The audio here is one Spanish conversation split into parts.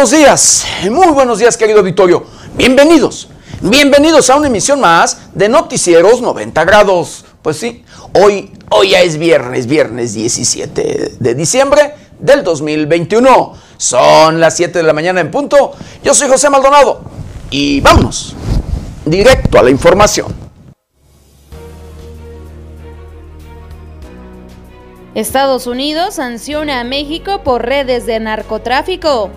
buenos días, muy buenos días querido auditorio. Bienvenidos, bienvenidos a una emisión más de Noticieros 90 grados. Pues sí, hoy, hoy ya es viernes, viernes 17 de diciembre del 2021. Son las 7 de la mañana en punto. Yo soy José Maldonado y vámonos directo a la información. Estados Unidos sanciona a México por redes de narcotráfico.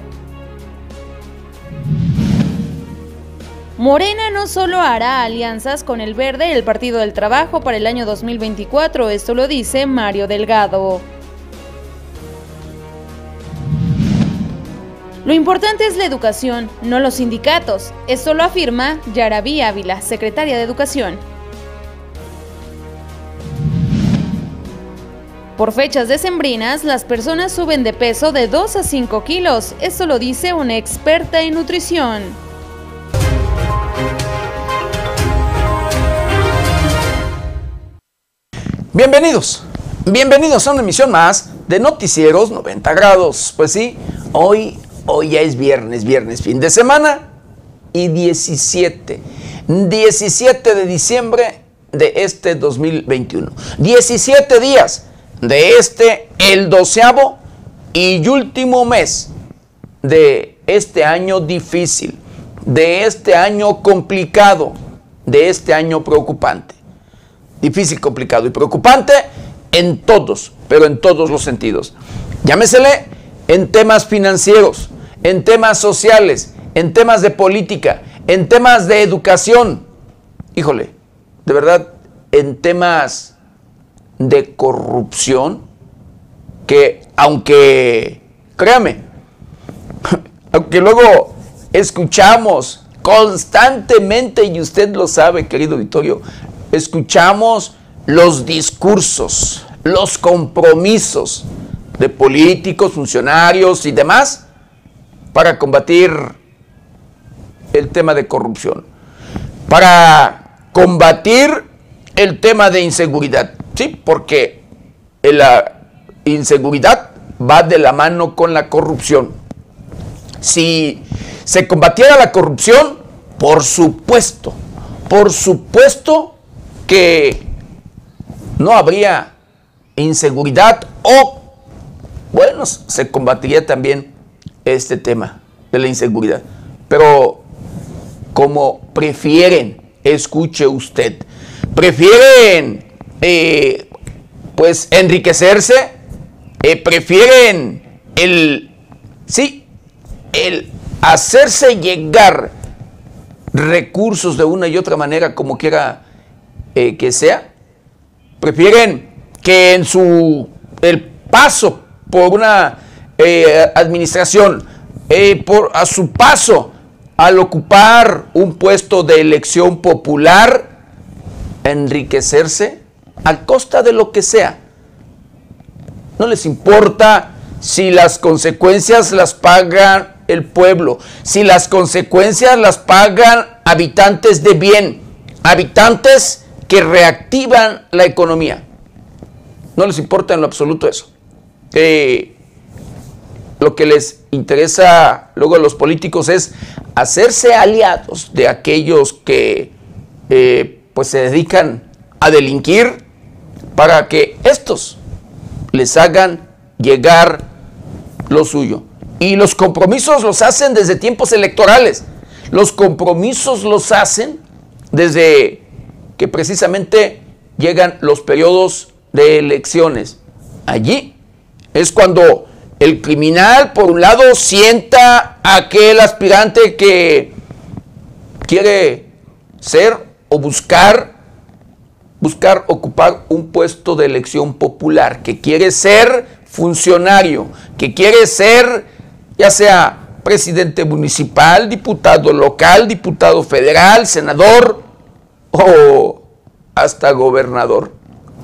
Morena no solo hará alianzas con el Verde el Partido del Trabajo para el año 2024, esto lo dice Mario Delgado. Lo importante es la educación, no los sindicatos. Esto lo afirma Yaraví Ávila, secretaria de Educación. Por fechas decembrinas, las personas suben de peso de 2 a 5 kilos. Esto lo dice una experta en nutrición. Bienvenidos, bienvenidos a una emisión más de Noticieros 90 grados. Pues sí, hoy, hoy ya es viernes, viernes, fin de semana y 17, 17 de diciembre de este 2021. 17 días de este, el doceavo y último mes de este año difícil, de este año complicado, de este año preocupante difícil, complicado y preocupante en todos, pero en todos los sentidos. Llámesele en temas financieros, en temas sociales, en temas de política, en temas de educación. Híjole, de verdad, en temas de corrupción, que aunque, créame, aunque luego escuchamos constantemente, y usted lo sabe, querido Vittorio, escuchamos los discursos, los compromisos de políticos, funcionarios y demás para combatir el tema de corrupción, para combatir el tema de inseguridad, ¿sí? Porque la inseguridad va de la mano con la corrupción. Si se combatiera la corrupción, por supuesto, por supuesto que no habría inseguridad o, bueno, se combatiría también este tema de la inseguridad. Pero como prefieren, escuche usted, prefieren eh, pues enriquecerse, eh, prefieren el, sí, el hacerse llegar recursos de una y otra manera como quiera eh, que sea, prefieren que en su el paso por una eh, administración, eh, por, a su paso al ocupar un puesto de elección popular, enriquecerse a costa de lo que sea. No les importa si las consecuencias las paga el pueblo, si las consecuencias las pagan habitantes de bien, habitantes que reactivan la economía. No les importa en lo absoluto eso. lo que les interesa luego a los políticos es hacerse aliados de aquellos que eh, pues se dedican a delinquir para que estos les hagan llegar lo suyo. Y los compromisos los hacen desde tiempos electorales. Los compromisos los hacen desde que precisamente llegan los periodos de elecciones. Allí es cuando el criminal, por un lado, sienta a aquel aspirante que quiere ser o buscar, buscar ocupar un puesto de elección popular, que quiere ser funcionario, que quiere ser ya sea presidente municipal, diputado local, diputado federal, senador, o hasta gobernador.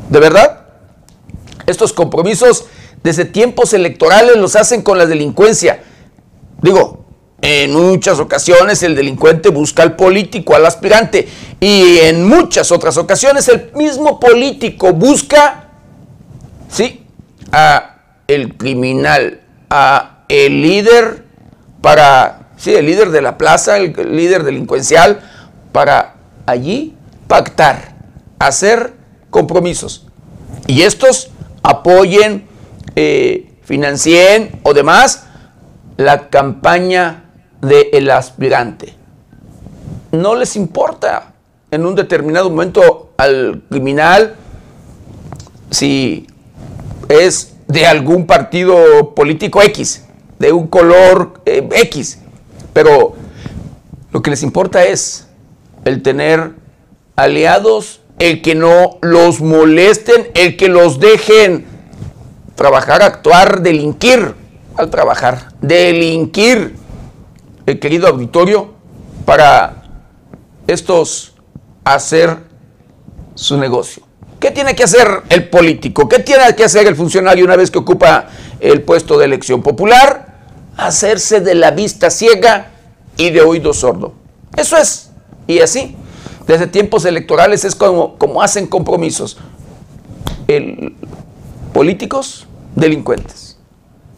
¿De verdad? Estos compromisos desde tiempos electorales los hacen con la delincuencia. Digo, en muchas ocasiones el delincuente busca al político, al aspirante, y en muchas otras ocasiones el mismo político busca, sí, a el criminal, a el líder para, sí, el líder de la plaza, el líder delincuencial, para allí pactar, hacer compromisos. Y estos apoyen, eh, financien o demás la campaña del aspirante. No les importa en un determinado momento al criminal si es de algún partido político X, de un color eh, X, pero lo que les importa es el tener aliados, el que no los molesten, el que los dejen trabajar, actuar, delinquir, al trabajar, delinquir, el querido auditorio, para estos hacer su negocio. ¿Qué tiene que hacer el político? ¿Qué tiene que hacer el funcionario una vez que ocupa el puesto de elección popular? Hacerse de la vista ciega y de oído sordo. Eso es. Y así, desde tiempos electorales es como, como hacen compromisos. Políticos, delincuentes.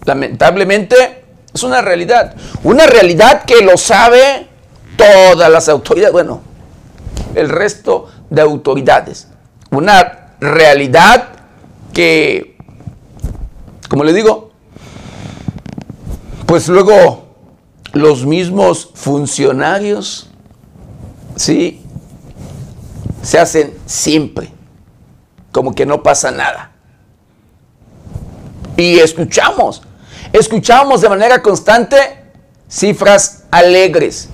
Lamentablemente es una realidad. Una realidad que lo sabe todas las autoridades. Bueno, el resto de autoridades. Una realidad que, como le digo, pues luego los mismos funcionarios, ¿sí? Se hacen siempre, como que no pasa nada. Y escuchamos, escuchamos de manera constante cifras alegres,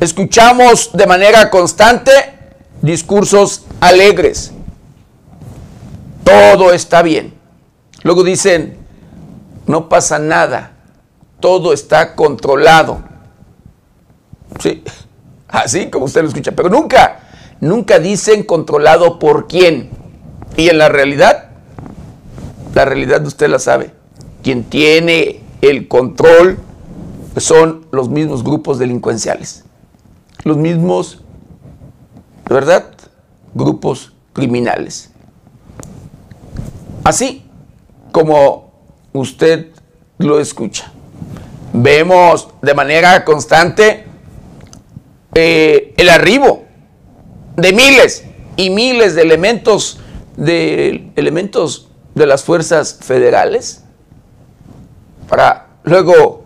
escuchamos de manera constante discursos alegres. Todo está bien. Luego dicen, no pasa nada, todo está controlado. Sí, así como usted lo escucha, pero nunca, nunca dicen controlado por quién. Y en la realidad, la realidad usted la sabe. Quien tiene el control son los mismos grupos delincuenciales los mismos, ¿verdad? Grupos criminales. Así como usted lo escucha. Vemos de manera constante eh, el arribo de miles y miles de elementos de elementos de las fuerzas federales para luego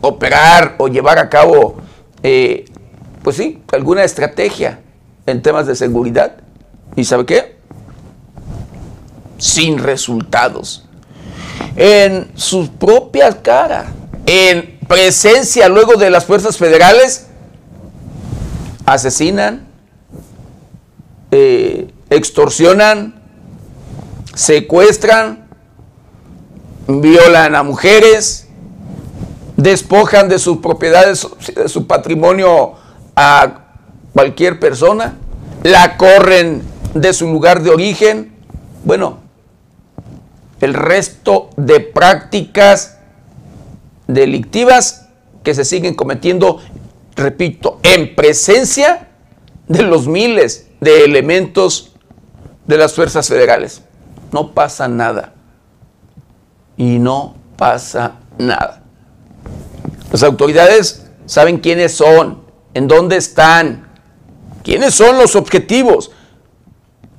operar o llevar a cabo eh, pues sí, alguna estrategia en temas de seguridad. ¿Y sabe qué? Sin resultados. En su propia cara, en presencia luego de las fuerzas federales, asesinan, eh, extorsionan, secuestran, violan a mujeres, despojan de sus propiedades, de su patrimonio a cualquier persona, la corren de su lugar de origen. Bueno, el resto de prácticas delictivas que se siguen cometiendo, repito, en presencia de los miles de elementos de las fuerzas federales. No pasa nada. Y no pasa nada. Las autoridades saben quiénes son, ¿En dónde están? ¿Quiénes son los objetivos?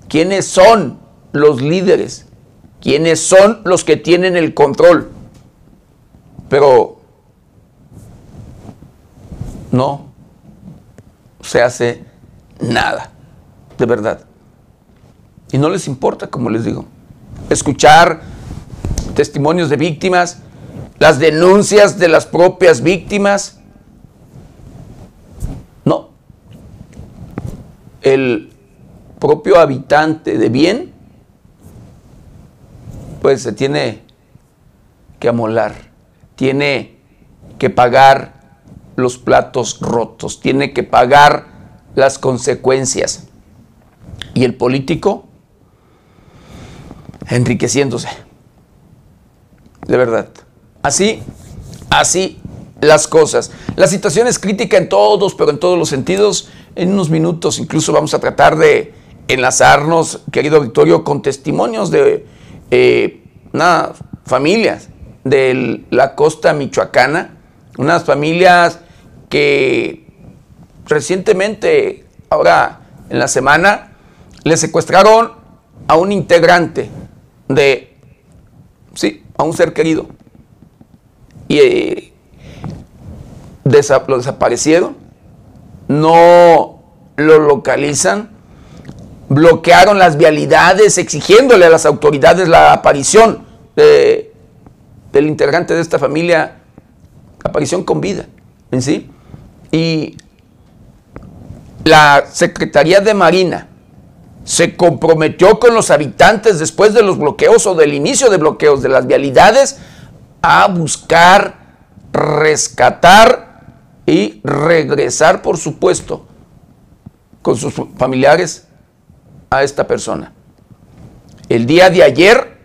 ¿Quiénes son los líderes? ¿Quiénes son los que tienen el control? Pero no se hace nada, de verdad. Y no les importa, como les digo, escuchar testimonios de víctimas, las denuncias de las propias víctimas, el propio habitante de bien, pues se tiene que amolar, tiene que pagar los platos rotos, tiene que pagar las consecuencias. Y el político enriqueciéndose. De verdad. Así, así las cosas. La situación es crítica en todos, pero en todos los sentidos. En unos minutos incluso vamos a tratar de enlazarnos, querido Victorio, con testimonios de eh, familias de la costa michoacana Unas familias que recientemente, ahora en la semana, le secuestraron a un integrante de, sí, a un ser querido. Y eh, lo desaparecieron, no lo localizan, bloquearon las vialidades exigiéndole a las autoridades la aparición del integrante de esta familia, aparición con vida en sí. Y la Secretaría de Marina se comprometió con los habitantes después de los bloqueos o del inicio de bloqueos de las vialidades a buscar, rescatar y regresar, por supuesto, con sus familiares a esta persona. El día de ayer,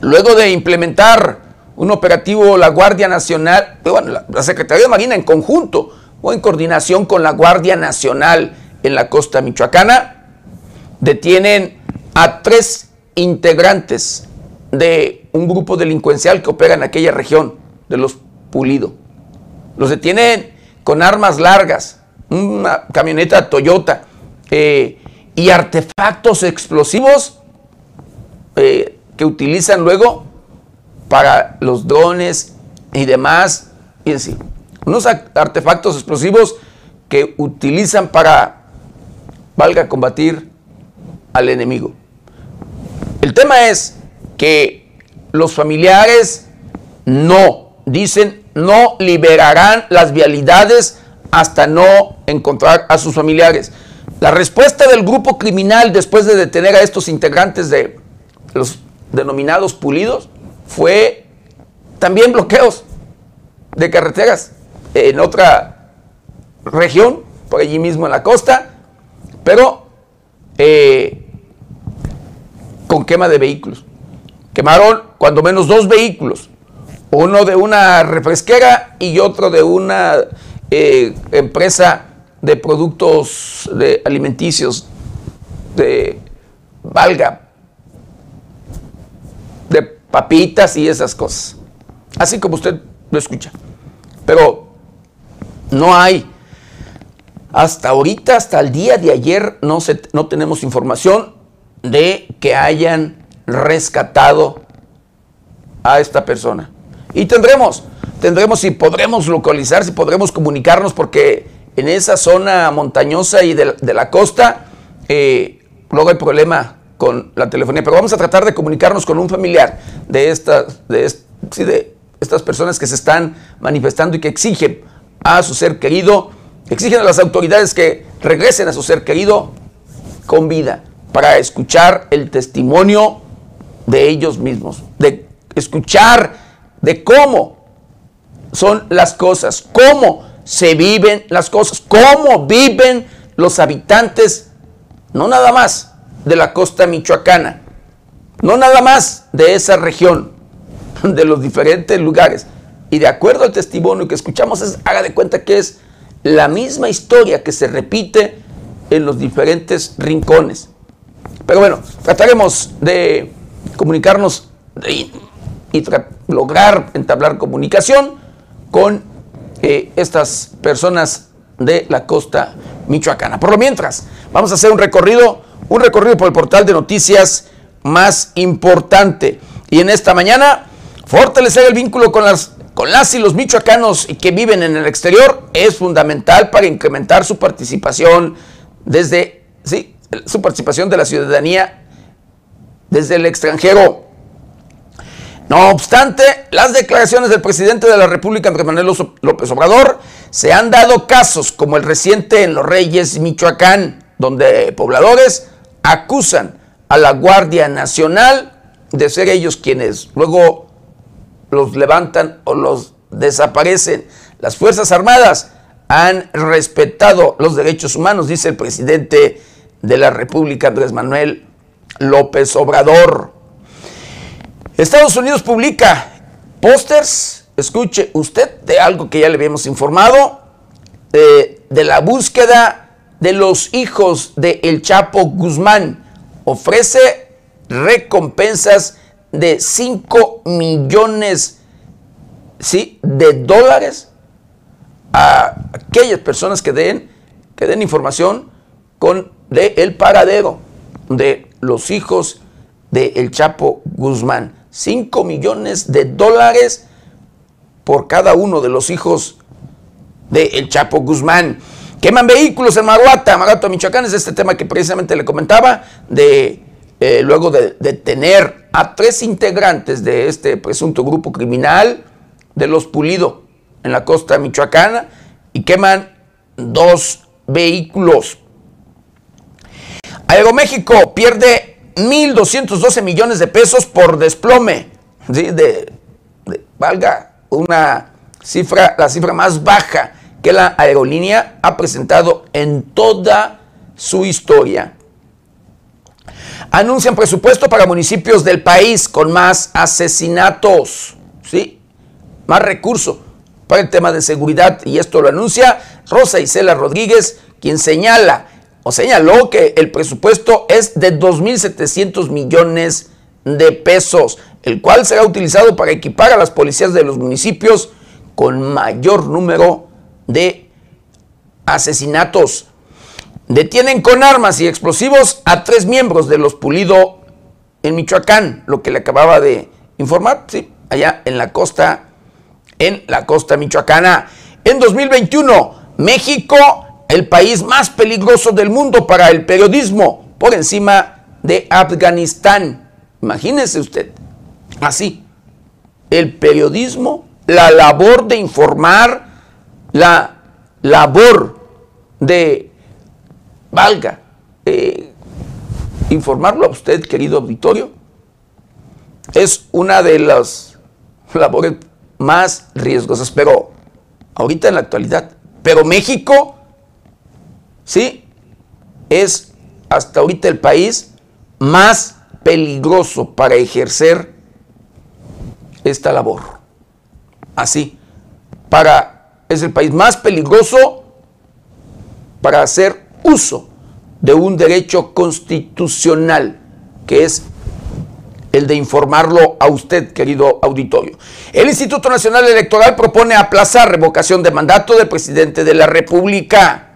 luego de implementar un operativo la Guardia Nacional, bueno, la Secretaría de Marina en conjunto o en coordinación con la Guardia Nacional en la costa michoacana, detienen a tres integrantes de un grupo delincuencial que opera en aquella región de los Pulido. Los detienen con armas largas, una camioneta Toyota eh, y artefactos explosivos eh, que utilizan luego para los drones y demás. Y así unos artefactos explosivos que utilizan para, valga, combatir al enemigo. El tema es que los familiares no, dicen, no liberarán las vialidades hasta no encontrar a sus familiares. La respuesta del grupo criminal después de detener a estos integrantes de los denominados pulidos fue también bloqueos de carreteras en otra región, por allí mismo en la costa, pero eh, con quema de vehículos. Quemaron cuando menos dos vehículos, uno de una refresquera y otro de una eh, empresa de productos alimenticios, de valga, de papitas y esas cosas. Así como usted lo escucha. Pero no hay. Hasta ahorita, hasta el día de ayer, no, se, no tenemos información de que hayan rescatado a esta persona. Y tendremos, tendremos si podremos localizar, si podremos comunicarnos, porque en esa zona montañosa y de, la costa, eh, luego hay problema con la telefonía. Pero vamos a tratar de comunicarnos con un familiar de de, de estas personas que se están manifestando y que exigen a su ser querido, exigen a las autoridades que regresen a su ser querido con vida para escuchar el testimonio de ellos mismos, de escuchar de cómo son las cosas, cómo se viven las cosas, cómo viven los habitantes, no nada más de la costa michoacana, no nada más de esa región, de los diferentes lugares, y de acuerdo al testimonio que escuchamos, es, haga de cuenta que es la misma historia que se repite en los diferentes rincones. Pero bueno, trataremos de comunicarnos y, lograr entablar comunicación con eh, estas personas de la costa michoacana. Por lo mientras, vamos a hacer un recorrido, un recorrido por el portal de noticias más importante. Y en esta mañana, fortalecer el vínculo con las con las y los michoacanos que viven en el exterior es fundamental para incrementar su participación desde, su participación de la ciudadanía desde el extranjero. No obstante, las declaraciones del presidente de la República, Andrés Manuel López Obrador, se han dado casos como el reciente en Los Reyes, Michoacán, donde pobladores acusan a la Guardia Nacional de ser ellos quienes luego los levantan o los desaparecen. Las Fuerzas Armadas han respetado los derechos humanos, dice el presidente de la República, Andrés Manuel López Obrador. Estados Unidos publica pósters, escuche usted, de algo que ya le habíamos informado, de, de la búsqueda de los hijos de El Chapo Guzmán. Ofrece recompensas de 5 millones ¿sí? de dólares a aquellas personas que den, que den información con de el paradero de los hijos de Chapo Guzmán. 5 millones de dólares por cada uno de los hijos de Chapo Guzmán. Queman vehículos en Maruata, Maruata, Michoacán, es este tema que precisamente le comentaba, de eh, luego de detener a tres integrantes de este presunto grupo criminal de los Pulido en la costa michoacana y queman dos vehículos. Aeroméxico pierde 1.212 millones de pesos por desplome. De, valga una cifra, la cifra más baja que la aerolínea ha presentado en toda su historia. Anuncian presupuesto para municipios del país con más asesinatos, ¿sí? Más recursos para el tema de seguridad y esto lo anuncia Rosa Isela Rodríguez, quien señala o señaló que el presupuesto es de 2.700 millones de pesos, el cual será utilizado para equipar a las policías de los municipios con mayor número de asesinatos. Detienen con armas y explosivos a tres miembros de los Pulido en Michoacán, lo que le acababa de informar, allá en la costa, en la costa michoacana. En 2021, México el país más peligroso del mundo para el periodismo, por encima de Afganistán. Imagínese usted, así, el periodismo, la labor de informar, la labor de, valga, eh, informarlo a usted, querido auditorio, es una de las labores más riesgosas, pero ahorita en la actualidad, pero México ¿sí? Es hasta ahorita el país más peligroso para ejercer esta labor. Así, para, es el país más peligroso para hacer uso de un derecho constitucional, que es el de informarlo a usted, querido auditorio. El Instituto Nacional Electoral propone aplazar revocación de mandato del presidente de la República.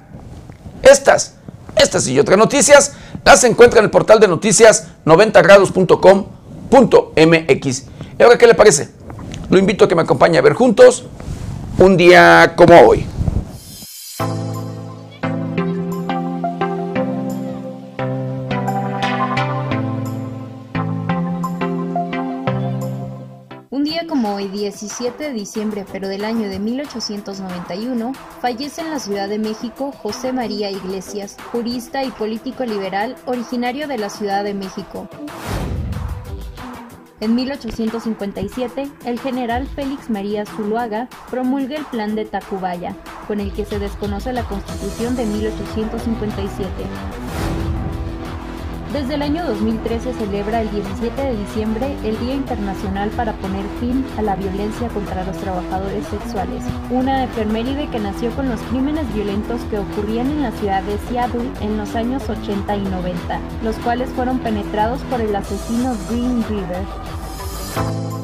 Estas, estas y otras noticias las encuentra en el portal de noticias 90grados.com.mx. ¿Y ahora qué le parece? Lo invito a que me acompañe a ver juntos un día como hoy. Hoy 17 de diciembre pero del año de 1891, fallece en la Ciudad de México José María Iglesias, jurista y político liberal originario de la Ciudad de México. En 1857, el general Félix María Zuluaga promulga el Plan de Tacubaya, con el que se desconoce la Constitución de 1857. Desde el año 2013 se celebra el 17 de diciembre el Día Internacional para poner fin a la violencia contra los trabajadores sexuales, una efeméride que nació con los crímenes violentos que ocurrían en la ciudad de Seattle en los años 80 y 90, los cuales fueron penetrados por el asesino Green River.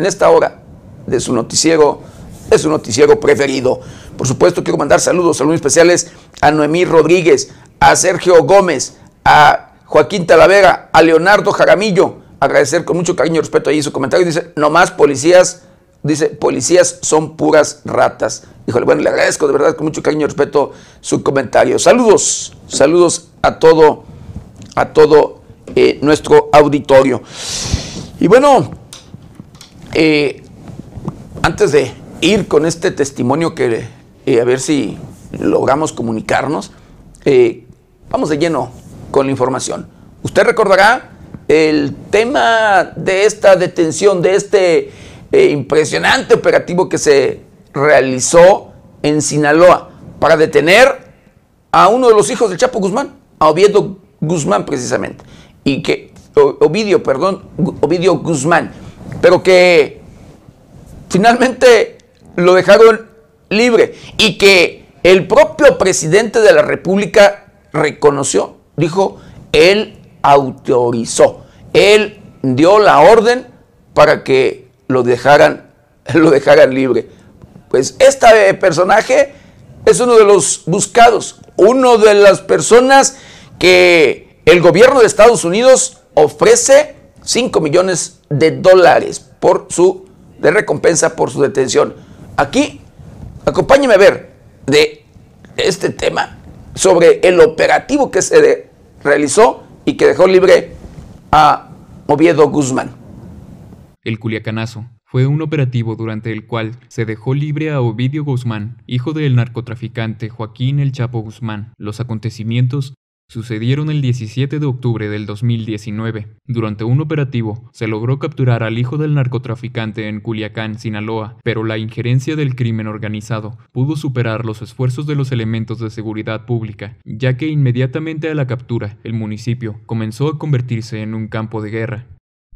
en esta hora de su noticiero, de su noticiero preferido. Por supuesto, quiero mandar saludos, saludos especiales a Noemí Rodríguez, a Sergio Gómez, a Joaquín Talavera, a Leonardo Jaramillo. Agradecer con mucho cariño y respeto ahí su comentario. Dice, no más policías, dice, policías son puras ratas. Híjole, bueno, le agradezco de verdad con mucho cariño y respeto su comentario. Saludos, saludos a todo, a todo eh, nuestro auditorio. Y bueno, eh, antes de ir con este testimonio que eh, a ver si logramos comunicarnos, eh, vamos de lleno con la información. Usted recordará el tema de esta detención, de este impresionante operativo que se realizó en Sinaloa para detener a uno de los hijos del Chapo Guzmán, a Oviedo Guzmán precisamente, y que Ovidio, perdón, Ovidio Guzmán, pero que finalmente lo dejaron libre y que el propio presidente de la República reconoció, dijo, él autorizó, él dio la orden para que lo dejaran, lo dejaran libre. Pues este personaje es uno de los buscados, uno de las personas que el gobierno de Estados Unidos ofrece 5 millones de dólares por su de recompensa por su detención. Aquí, acompáñeme a ver de este tema sobre el operativo que se realizó y que dejó libre a Oviedo Guzmán. El Culiacanazo fue un operativo durante el cual se dejó libre a Ovidio Guzmán, hijo del narcotraficante Joaquín El Chapo Guzmán. Los acontecimientos sucedieron el 17 de octubre del 2019. Durante un operativo, se logró capturar al hijo del narcotraficante en Culiacán, Sinaloa, pero la injerencia del crimen organizado pudo superar los esfuerzos de los elementos de seguridad pública, ya que inmediatamente a la captura, el municipio comenzó a convertirse en un campo de guerra.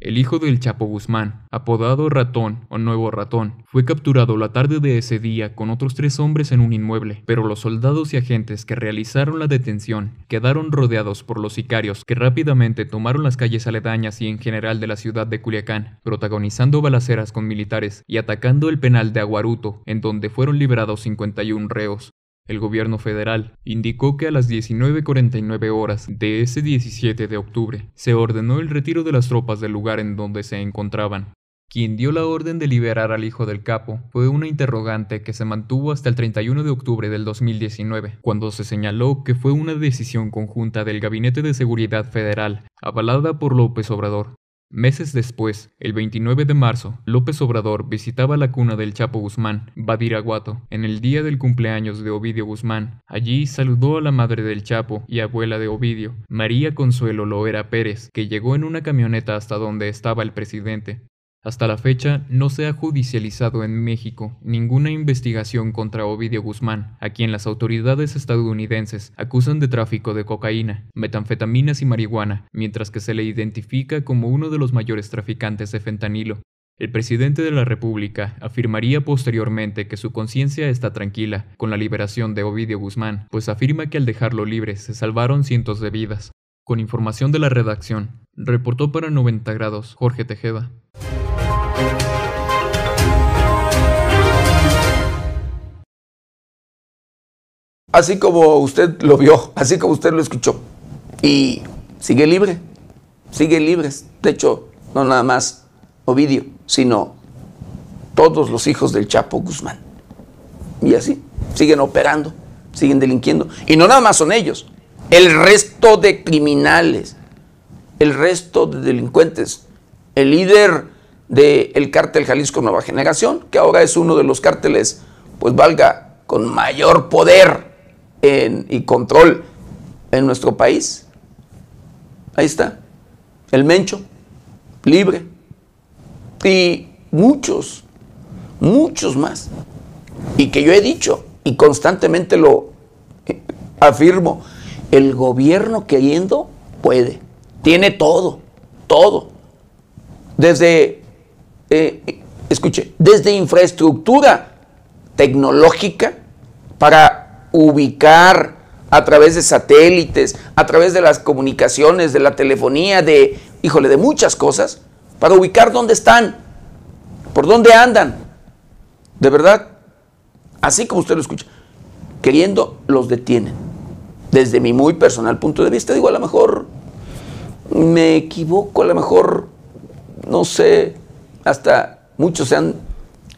El hijo del Chapo Guzmán, apodado Ratón o Nuevo Ratón, fue capturado la tarde de ese día con otros tres hombres en un inmueble, pero los soldados y agentes que realizaron la detención quedaron rodeados por los sicarios que rápidamente tomaron las calles aledañas y en general de la ciudad de Culiacán, protagonizando balaceras con militares y atacando el penal de Aguaruto, en donde fueron liberados 51 reos. El gobierno federal indicó que a las 19.49 horas de ese 17 de octubre se ordenó el retiro de las tropas del lugar en donde se encontraban. Quien dio la orden de liberar al hijo del capo fue una interrogante que se mantuvo hasta el 31 de octubre del 2019, cuando se señaló que fue una decisión conjunta del Gabinete de Seguridad Federal, avalada por López Obrador, Meses después, el 29 de marzo, López Obrador visitaba la cuna del Chapo Guzmán, Badiraguato, en el día del cumpleaños de Ovidio Guzmán. Allí saludó a la madre del Chapo y abuela de Ovidio, María Consuelo Loera Pérez, que llegó en una camioneta hasta donde estaba el presidente. Hasta la fecha no se ha judicializado en México ninguna investigación contra Ovidio Guzmán, a quien las autoridades estadounidenses acusan de tráfico de cocaína, metanfetaminas y marihuana, mientras que se le identifica como uno de los mayores traficantes de fentanilo. El presidente de la República afirmaría posteriormente que su conciencia está tranquila con la liberación de Ovidio Guzmán, pues afirma que al dejarlo libre se salvaron cientos de vidas. Con información de la redacción, reportó para 90 grados Jorge Tejeda. Así como usted lo vio, así como usted lo escuchó. Y sigue libre, sigue libre. De hecho, no nada más Ovidio, sino todos los hijos del Chapo Guzmán. Y así, siguen operando, siguen delinquiendo. Y no nada más son ellos, el resto de criminales, el resto de delincuentes. El líder del cártel Jalisco Nueva Generación, que ahora es uno de los cárteles, pues valga, con mayor poder y control en nuestro país. Ahí está, el Mencho, libre. Y muchos, muchos más. Y que yo he dicho y constantemente lo afirmo, el gobierno queriendo puede, tiene todo, todo. Desde eh, escuche, desde infraestructura tecnológica para ubicar a través de satélites, a través de las comunicaciones, de la telefonía, de, híjole, de muchas cosas, para ubicar dónde están, por dónde andan. De verdad, así como usted lo escucha, queriendo, los detienen. Desde mi muy personal punto de vista, digo, a lo mejor me equivoco, a lo mejor, no sé, hasta muchos se han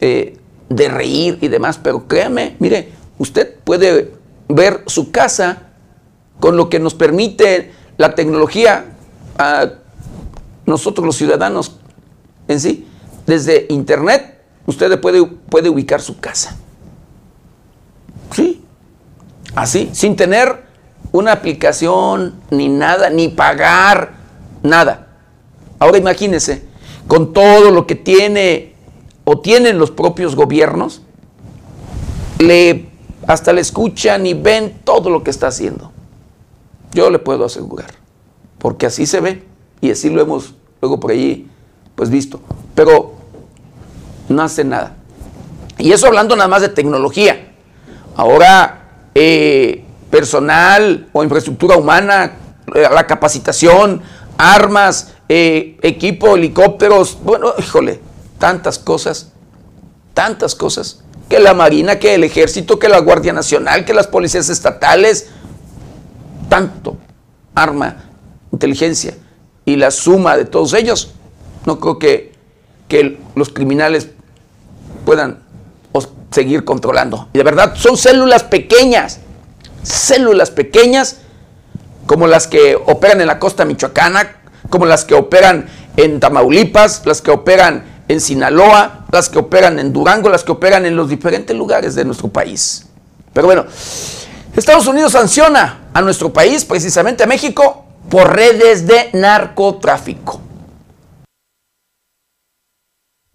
eh, de reír y demás, pero créame, mire, usted puede ver su casa con lo que nos permite la tecnología a nosotros los ciudadanos en sí. Desde internet usted puede, puede ubicar su casa. Sí, así, sin tener una aplicación, ni nada, ni pagar, nada. Ahora imagínense, con todo lo que tiene o tienen los propios gobiernos, le, hasta le escuchan y ven todo lo que está haciendo. Yo le puedo asegurar, porque así se ve y así lo hemos luego por allí pues visto. Pero no hace nada. Y eso hablando nada más de tecnología. Ahora, eh, personal o infraestructura humana, eh, la capacitación, armas, eh, equipo, helicópteros, bueno, híjole, tantas cosas, tantas cosas, que la Marina, que el Ejército, que la Guardia Nacional, que las policías estatales, tanto arma, inteligencia y la suma de todos ellos, no creo que, que los criminales puedan seguir controlando. Y de verdad, son células pequeñas, células pequeñas como las que operan en la costa michoacana, como las que operan en Tamaulipas, las que operan en Sinaloa, las que operan en Durango, las que operan en los diferentes lugares de nuestro país. Pero bueno, Estados Unidos sanciona a nuestro país, precisamente a México, por redes de narcotráfico.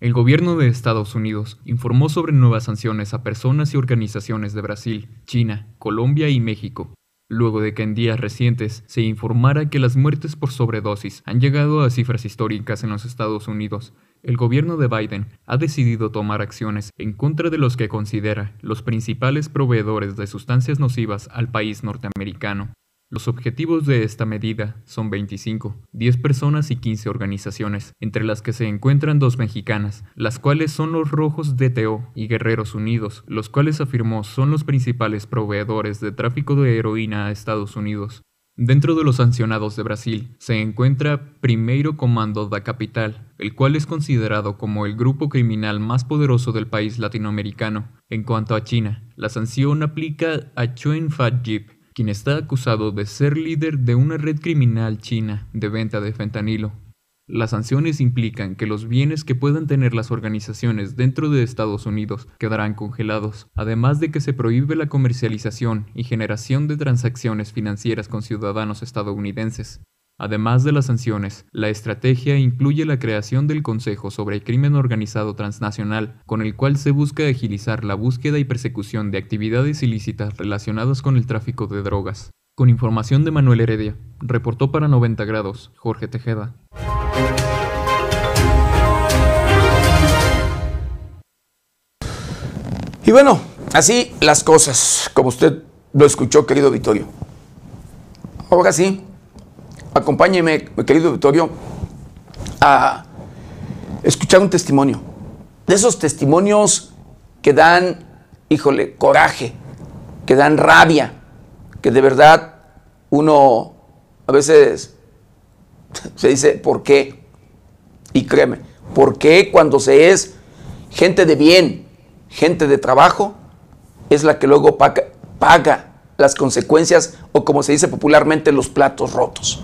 El gobierno de Estados Unidos informó sobre nuevas sanciones a personas y organizaciones de Brasil, China, Colombia y México, luego de que en días recientes se informara que las muertes por sobredosis han llegado a cifras históricas en los Estados Unidos. El gobierno de Biden ha decidido tomar acciones en contra de los que considera los principales proveedores de sustancias nocivas al país norteamericano. Los objetivos de esta medida son 25, 10 personas y 15 organizaciones, entre las que se encuentran dos mexicanas, las cuales son los Rojos DTO y Guerreros Unidos, los cuales afirmó son los principales proveedores de tráfico de heroína a Estados Unidos. Dentro de los sancionados de Brasil se encuentra Primeiro Comando da Capital, el cual es considerado como el grupo criminal más poderoso del país latinoamericano. En cuanto a China, la sanción aplica a Chuen Fat Jeep, quien está acusado de ser líder de una red criminal china de venta de fentanilo. Las sanciones implican que los bienes que puedan tener las organizaciones dentro de Estados Unidos quedarán congelados, además de que se prohíbe la comercialización y generación de transacciones financieras con ciudadanos estadounidenses. Además de las sanciones, la estrategia incluye la creación del Consejo sobre el Crimen Organizado Transnacional, con el cual se busca agilizar la búsqueda y persecución de actividades ilícitas relacionadas con el tráfico de drogas. Con información de Manuel Heredia, reportó para 90 grados Jorge Tejeda. Y bueno, así las cosas, como usted lo escuchó, querido Vittorio. Ahora sí, acompáñeme, querido Vittorio, a escuchar un testimonio. De esos testimonios que dan, híjole, coraje, que dan rabia, que de verdad uno a veces se dice, ¿por qué? Y créeme, ¿por qué cuando se es gente de bien, gente de trabajo, es la que luego paga las consecuencias o como se dice popularmente, los platos rotos?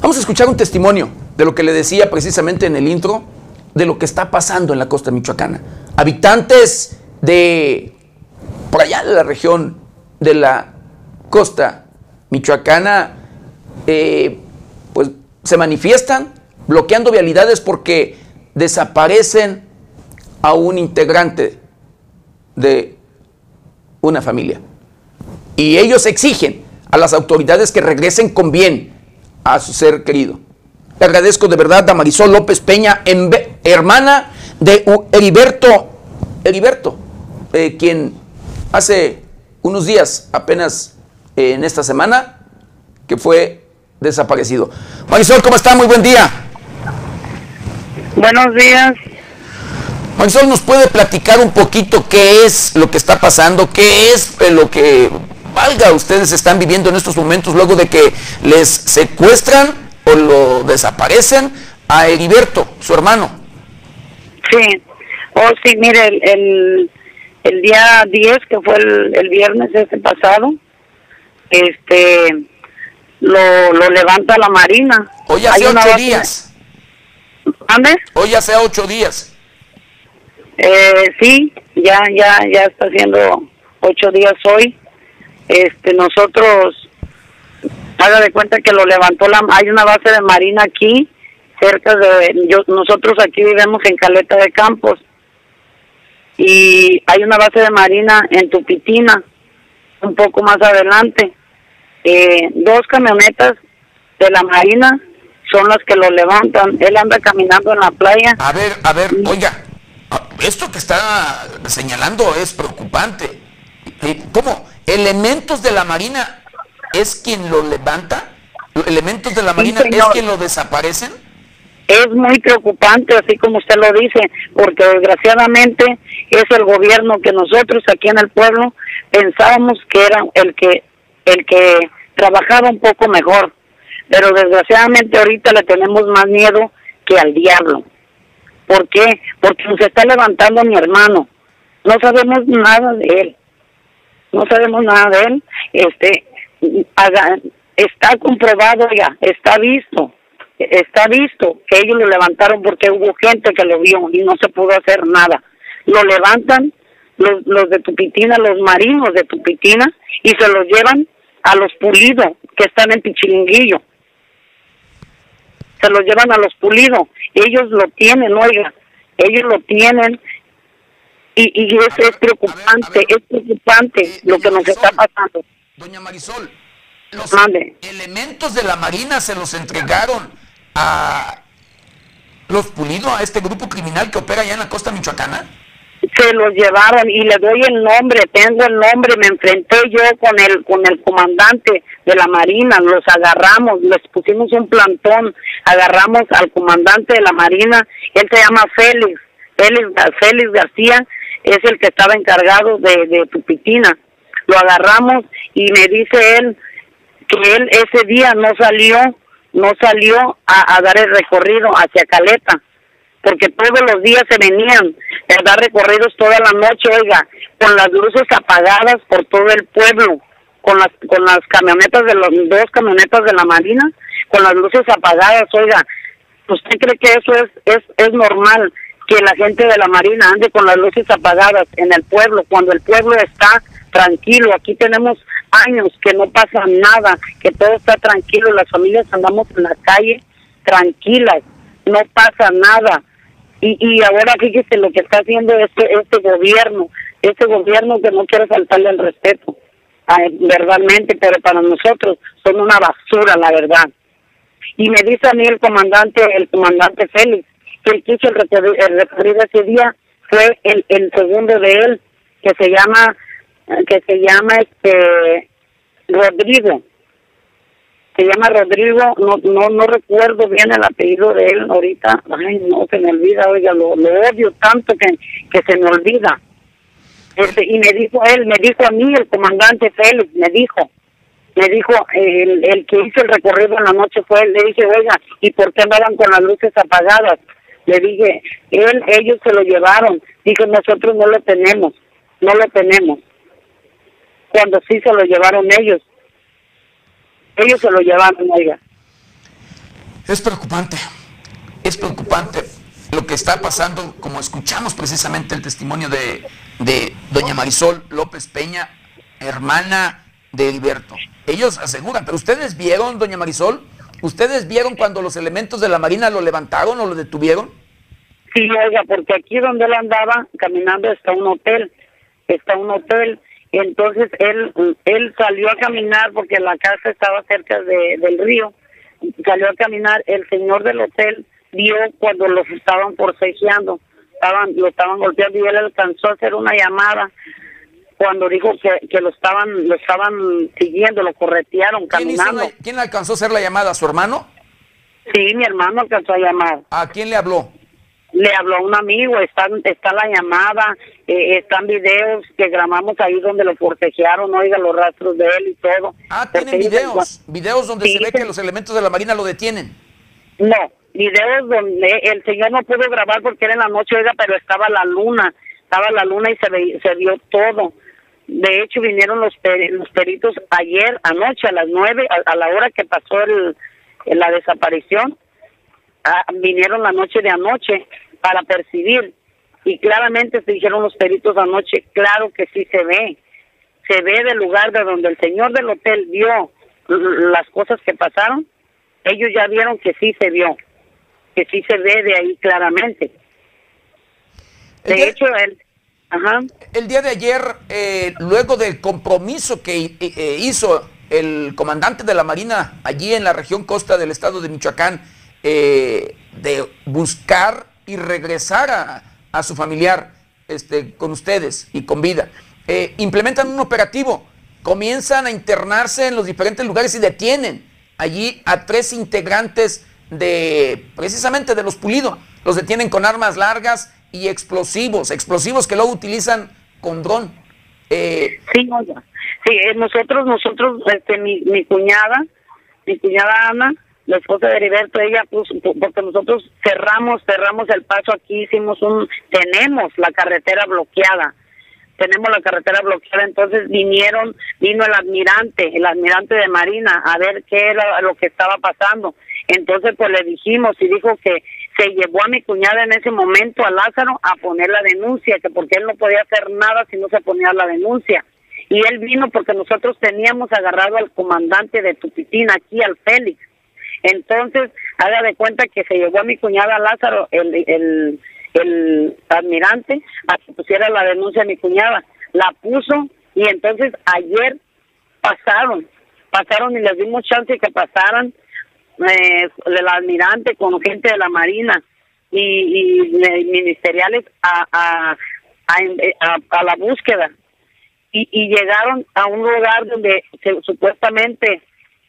Vamos a escuchar un testimonio de lo que le decía precisamente en el intro, de lo que está pasando en la costa michoacana. Habitantes de por allá de la región de la costa michoacana, eh, pues se manifiestan bloqueando vialidades porque desaparecen a un integrante de una familia. Y ellos exigen a las autoridades que regresen con bien a su ser querido. Le agradezco de verdad a Marisol López Peña, hermana de Heriberto, Heriberto eh, quien hace unos días, apenas eh, en esta semana, que fue desaparecido. Marisol, ¿cómo está? Muy buen día. Buenos días. Marisol, ¿nos puede platicar un poquito qué es lo que está pasando? ¿Qué es lo que valga ustedes están viviendo en estos momentos luego de que les secuestran o lo desaparecen a Heriberto, su hermano. Sí, oh sí, mire, el, el, día 10, que fue el, viernes este pasado, este, lo, lo levanta la Marina. Hoy hace ocho días. ¿Ande? Hoy hace ocho días. Eh, sí, ya, ya, ya está haciendo ocho días hoy este nosotros haga de cuenta que lo levantó la, hay una base de marina aquí, cerca de, yo, nosotros aquí vivimos en Caleta de Campos, y hay una base de marina en Tupitina, un poco más adelante. Eh, dos camionetas de la marina son las que lo levantan. Él anda caminando en la playa. A ver, a ver, oiga, esto que está señalando es preocupante. ¿Cómo? ¿Elementos de la Marina es quien lo levanta? ¿Elementos de la Marina es quien lo desaparecen? Es muy preocupante, así como usted lo dice, porque desgraciadamente es el gobierno que nosotros aquí en el pueblo pensábamos que era el que el que trabajaba un poco mejor, pero desgraciadamente ahorita le tenemos más miedo que al diablo. ¿Por qué? Porque nos está levantando mi hermano. No sabemos nada de él. No sabemos nada de él. Este, está comprobado ya, está visto, está visto que ellos lo levantaron porque hubo gente que lo vio y no se pudo hacer nada. Lo levantan los, los de Tupitina, los marinos de Tupitina, y se los llevan a los pulidos que están en Pichilinguillo se los llevan a los pulidos. Ellos lo tienen, oiga, ellos lo tienen y, y es, es preocupante, es preocupante eh, lo que nos está pasando. Doña Marisol, los elementos de la Marina se los entregaron a los pulidos, a este grupo criminal que opera allá en la costa michoacana. Se los llevaron y le doy el nombre, tengo el nombre, me enfrenté yo con el con el comandante de la Marina, los agarramos, les pusimos un plantón, agarramos al comandante de la Marina, él se llama Félix, Félix, Félix García, es el que estaba encargado de, de Tupitina, lo agarramos y me dice él que él ese día no salió, no salió a, a dar el recorrido hacia Caleta, porque todos los días se venían a dar recorridos toda la noche, oiga, con las luces apagadas por todo el pueblo, con las con las camionetas de los dos camionetas de la Marina, con las luces apagadas, oiga, ¿usted cree que eso es es es normal que la gente de la Marina ande con las luces apagadas en el pueblo cuando el pueblo está tranquilo? Aquí tenemos años que no pasa nada, que todo está tranquilo, las familias andamos en la calle tranquilas, no pasa nada y, y ahora fíjese lo que está haciendo este, este gobierno, este gobierno que no quiere faltarle el respeto, verdaderamente, pero para nosotros son una basura, la verdad. Y me dice a mí el comandante, el comandante Félix, que el que hizo el recorrido, ese día fue el, el segundo de él, que se llama, que se llama este Rodrigo se llama Rodrigo, no, no, no recuerdo bien el apellido de él ahorita, ay no, se me olvida, oiga, lo, lo odio tanto que, que se me olvida. Este, y me dijo él, me dijo a mí el comandante Félix, me dijo, me dijo, el, el que hizo el recorrido en la noche fue él, le dije, oiga, ¿y por qué andaban con las luces apagadas? Le dije, él, ellos se lo llevaron, dijo, nosotros no lo tenemos, no lo tenemos. Cuando sí se lo llevaron ellos, ellos se lo llevaron, oiga. Es preocupante, es preocupante lo que está pasando, como escuchamos precisamente el testimonio de, de doña Marisol López Peña, hermana de Heriberto. Ellos aseguran, pero ustedes vieron, doña Marisol, ¿ustedes vieron cuando los elementos de la Marina lo levantaron o lo detuvieron? Sí, oiga, porque aquí donde él andaba caminando está un hotel, está un hotel entonces él él salió a caminar porque la casa estaba cerca de, del río. Salió a caminar. El señor del hotel vio cuando los estaban forcejeando, estaban lo estaban golpeando y él alcanzó a hacer una llamada cuando dijo que, que lo estaban lo estaban siguiendo, lo corretearon caminando. ¿Quién, alcanzó a hacer la llamada? ¿Su hermano? Sí, mi hermano alcanzó a llamar. ¿A quién le habló? Le habló a un amigo, está, está la llamada, eh, están videos que grabamos ahí donde lo forcejearon, oiga los rastros de él y todo. Ah, tienen videos, videos donde se ve que los elementos de la Marina lo detienen. No, videos donde el señor no pudo grabar porque era en la noche, oiga, pero estaba la luna, estaba la luna y se, se vio todo. De hecho, vinieron los, los peritos ayer, anoche, a las nueve, a, la hora que pasó el, la desaparición Ah, vinieron la noche de anoche para percibir y claramente se dijeron los peritos anoche, claro que sí se ve, se ve del lugar de donde el señor del hotel vio las cosas que pasaron, ellos ya vieron que sí se vio, que sí se ve de ahí claramente. De hecho, ajá. el día de ayer, eh, luego del compromiso que eh, eh, hizo el comandante de la Marina allí en la región costa del estado de Michoacán, de buscar y regresar a, su familiar este, con ustedes y con vida, implementan un operativo, comienzan a internarse en los diferentes lugares y detienen allí a tres integrantes de precisamente de los pulidos. Los detienen con armas largas y explosivos, explosivos que luego utilizan con dron. Eh, sí, oiga. Sí, eh, nosotros, nosotros, este, mi, mi cuñada, mi cuñada Ana, la esposa de Heriberto, ella, pues, porque nosotros cerramos, cerramos el paso aquí, hicimos un, tenemos la carretera bloqueada, tenemos la carretera bloqueada, entonces vinieron, vino el admirante, el admirante de Marina, a ver qué era lo que estaba pasando. Entonces, pues le dijimos y dijo que se llevó a mi cuñada en ese momento a Lázaro a poner la denuncia, que porque él no podía hacer nada si no se ponía la denuncia. Y él vino porque nosotros teníamos agarrado al comandante de Tupitín aquí, al Félix. Entonces, haga de cuenta que se llevó a mi cuñada Lázaro, el, el, el admirante, a que pusiera la denuncia a mi cuñada. La puso y entonces ayer pasaron, pasaron y les dimos chance que pasaran eh, del almirante con gente de la Marina y, ministeriales a, a, a, la búsqueda. Y, y, llegaron a un lugar donde supuestamente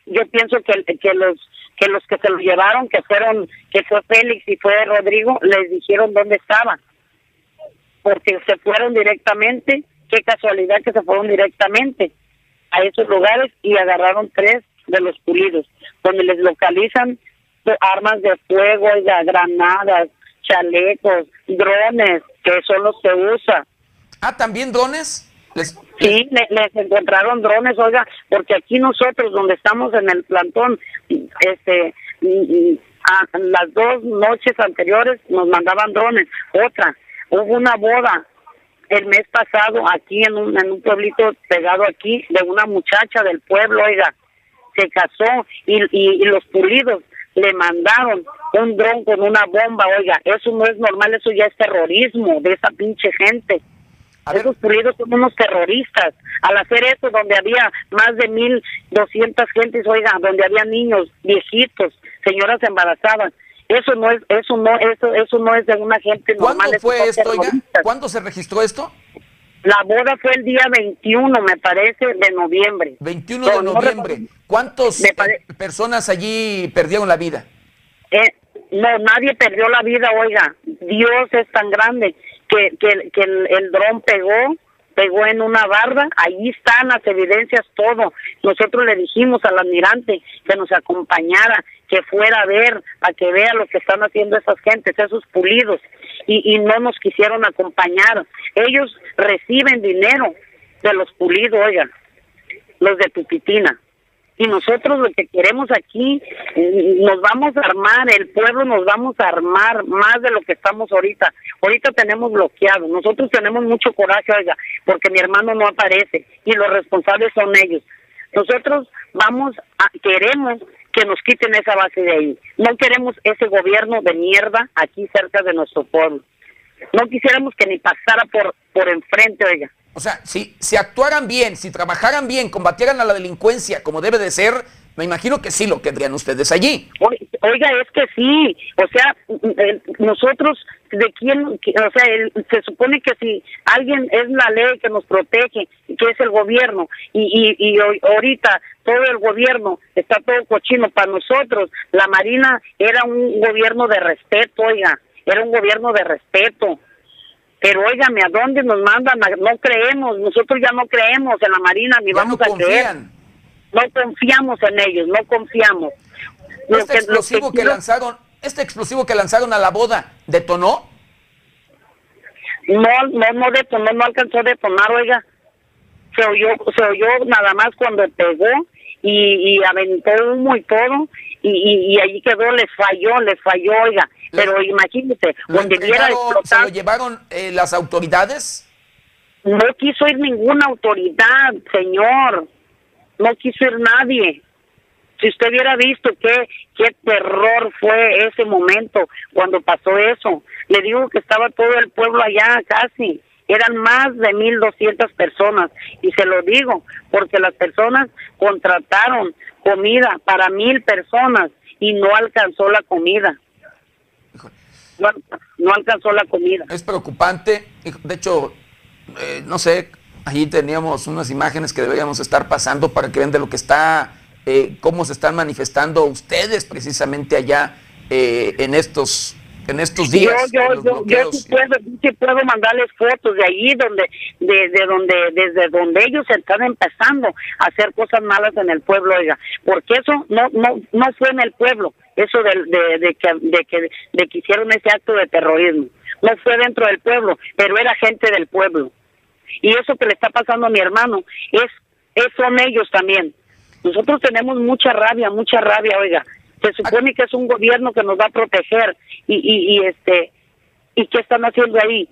yo pienso que, que los que los que se lo llevaron que fueron que fue Félix y fue Rodrigo les dijeron dónde estaba porque se fueron directamente qué casualidad que se fueron directamente a esos lugares y agarraron tres de los pulidos, donde les localizan armas de fuego, granadas, chalecos, drones, que son los que usa. Ah, ¿también drones? Sí, les, encontraron drones, oiga, porque aquí nosotros, donde estamos en el plantón, este, a las dos noches anteriores nos mandaban drones. Otra, hubo una boda el mes pasado aquí en un, en un pueblito pegado aquí de una muchacha del pueblo, oiga, se casó y, y, los pulidos le mandaron un dron con una bomba, oiga, eso no es normal, eso ya es terrorismo de esa pinche gente. Esos pulidos son unos terroristas. Al hacer eso, donde había más de mil doscientas gentes, oiga, donde había niños, viejitos, señoras embarazadas, eso no es, eso no, eso, eso no es de una gente normal. ¿Cuándo fue esto, oiga? ¿Cuándo se registró esto? La boda fue el día 21, me parece, de noviembre. 21 de noviembre. ¿Cuántas eh, personas allí perdieron la vida? Eh, no, nadie perdió la vida, oiga. Dios es tan grande que, que, que el, dron pegó pegó en una barda, ahí están las evidencias, todo. Nosotros le dijimos al almirante que nos acompañara, que fuera a ver, a que vea lo que están haciendo esas gentes, esos pulidos, y, y no nos quisieron acompañar. Ellos reciben dinero de los pulidos, oigan, los de Tupitina. Y nosotros lo que queremos aquí, nos vamos a armar, el pueblo nos vamos a armar más de lo que estamos ahorita. Ahorita tenemos bloqueado, nosotros tenemos mucho coraje, oiga, porque mi hermano no aparece y los responsables son ellos. Nosotros vamos a, queremos que nos quiten esa base de ahí. No queremos ese gobierno de mierda aquí cerca de nuestro pueblo. No quisiéramos que ni pasara por, por enfrente, oiga. O sea, si, si actuaran bien, si trabajaran bien, combatieran a la delincuencia como debe de ser, me imagino que sí lo querrían ustedes allí. Oiga, es que sí, o sea, nosotros, ¿de quién? O sea, se supone que si alguien es la ley que nos protege, que es el gobierno, y, y, y ahorita todo el gobierno está todo cochino para nosotros, la Marina era un gobierno de respeto, oiga, era un gobierno de respeto pero óigame, ¿a dónde nos mandan? No creemos, nosotros ya no creemos en la Marina ni vamos a creer. No confiamos en ellos, no confiamos. Este explosivo que, lanzaron, este explosivo que lanzaron a la boda, ¿detonó? No, no, no detonó, no alcanzó a detonar, oiga. Se oyó, se oyó nada más cuando pegó y, y aventó humo y todo, y, y, allí quedó, les falló, les falló, oiga. Pero imagínese, donde viera ¿Se lo llevaron eh, las autoridades? No quiso ir ninguna autoridad, señor. No quiso ir nadie. Si usted hubiera visto qué, qué terror fue ese momento cuando pasó eso. Le digo que estaba todo el pueblo allá casi. Eran más de 1.200 personas. Y se lo digo porque las personas contrataron comida para mil personas y no alcanzó la comida. No, no alcanzó la comida. Es preocupante. De hecho, eh, no sé, allí teníamos unas imágenes que deberíamos estar pasando para que vean de lo que está, eh, cómo se están manifestando ustedes precisamente allá eh, en estos en estos días. Yo, yo, yo, sí puedo, mandarles fotos de ahí donde, de, donde, desde donde ellos están empezando a hacer cosas malas en el pueblo, oiga, porque eso no, no, no fue en el pueblo, eso de, de, de, que, de, que, de que hicieron ese acto de terrorismo, no fue dentro del pueblo, pero era gente del pueblo. Y eso que le está pasando a mi hermano es, es son ellos también. Nosotros tenemos mucha rabia, mucha rabia, oiga. Se supone que es un gobierno que nos va a proteger y, y, y este y qué están haciendo ahí.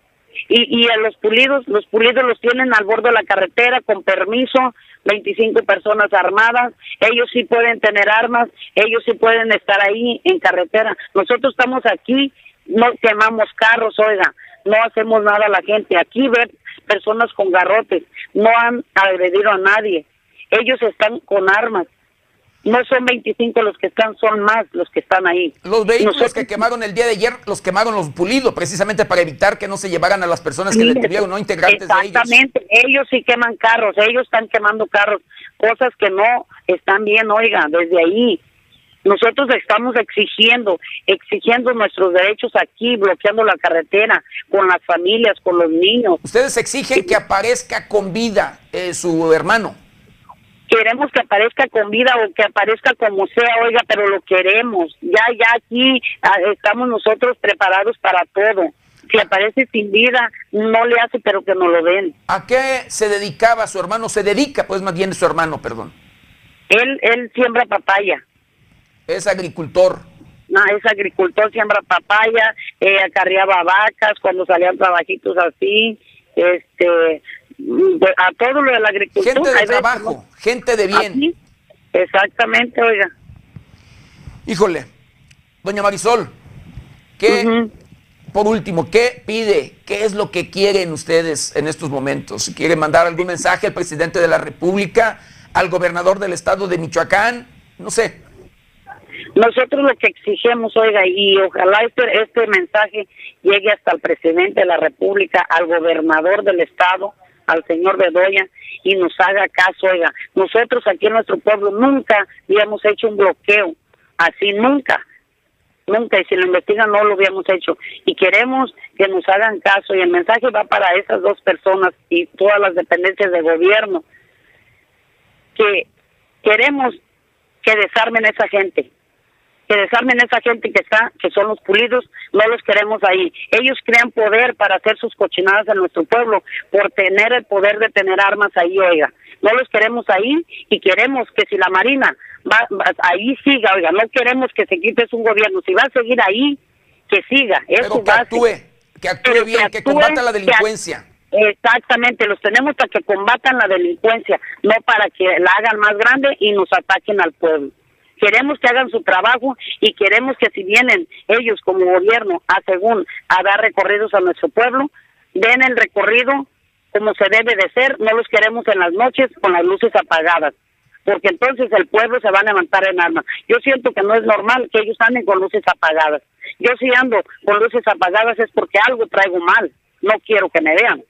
Y, y a los pulidos, los pulidos los tienen al borde de la carretera con permiso, 25 personas armadas, ellos sí pueden tener armas, ellos sí pueden estar ahí en carretera. Nosotros estamos aquí, no quemamos carros, oiga, no hacemos nada a la gente. Aquí ver personas con garrotes, no han agredido a nadie. Ellos están con armas. No son 25 los que están, son más los que están ahí. Los vehículos que quemaron el día de ayer los quemaron los pulidos, precisamente para evitar que no se llevaran a las personas que detuvieron, no integrantes de ellos. Exactamente, ellos sí queman carros, ellos están quemando carros, cosas que no están bien, oigan, desde ahí. Nosotros estamos exigiendo, exigiendo nuestros derechos aquí, bloqueando la carretera, con las familias, con los niños. Ustedes exigen que aparezca con vida eh, su hermano. Queremos que aparezca con vida o que aparezca como sea, oiga, pero lo queremos. Ya, ya aquí ah, estamos nosotros preparados para todo. Si aparece sin vida, no le hace, pero que no lo den. ¿A qué se dedicaba su hermano? Se dedica, pues más bien su hermano, perdón. Él, él siembra papaya. Es agricultor. No, es agricultor, siembra papaya, eh, acarreaba vacas cuando salían trabajitos así, este, a todo lo de la agricultura. Gente de trabajo, gente de bien. exactamente, oiga. Híjole, doña Marisol, ¿qué, por último, qué pide? ¿Qué es lo que quieren ustedes en estos momentos? ¿Quieren mandar algún mensaje al presidente de la República, al gobernador del estado de Michoacán? No sé. Nosotros lo que exigimos, oiga, y ojalá este, este mensaje llegue hasta el presidente de la República, al gobernador del estado, al señor Bedoya, y nos haga caso, oiga. Nosotros aquí en nuestro pueblo nunca habíamos hecho un bloqueo, así nunca, nunca, y si lo investigan no lo habíamos hecho. Y queremos que nos hagan caso, y el mensaje va para esas dos personas y todas las dependencias de gobierno, que queremos que desarmen a esa gente, que desarmen esa gente que está, que son los pulidos, no los queremos ahí. Ellos crean poder para hacer sus cochinadas en nuestro pueblo, por tener el poder de tener armas ahí, oiga. No los queremos ahí y queremos que si la Marina va, ahí siga, oiga, no queremos que se quite un gobierno. Si va a seguir ahí, que siga. Eso que actúe, que actúe bien, que, combata la delincuencia. Exactamente, los tenemos para que combatan la delincuencia, no para que la hagan más grande y nos ataquen al pueblo. Queremos que hagan su trabajo y queremos que si vienen ellos como gobierno a según a dar recorridos a nuestro pueblo, den el recorrido como se debe de ser, no los queremos en las noches con las luces apagadas, porque entonces el pueblo se va a levantar en armas. Yo siento que no es normal que ellos anden con luces apagadas. Yo si ando con luces apagadas es porque algo traigo mal, no quiero que me vean.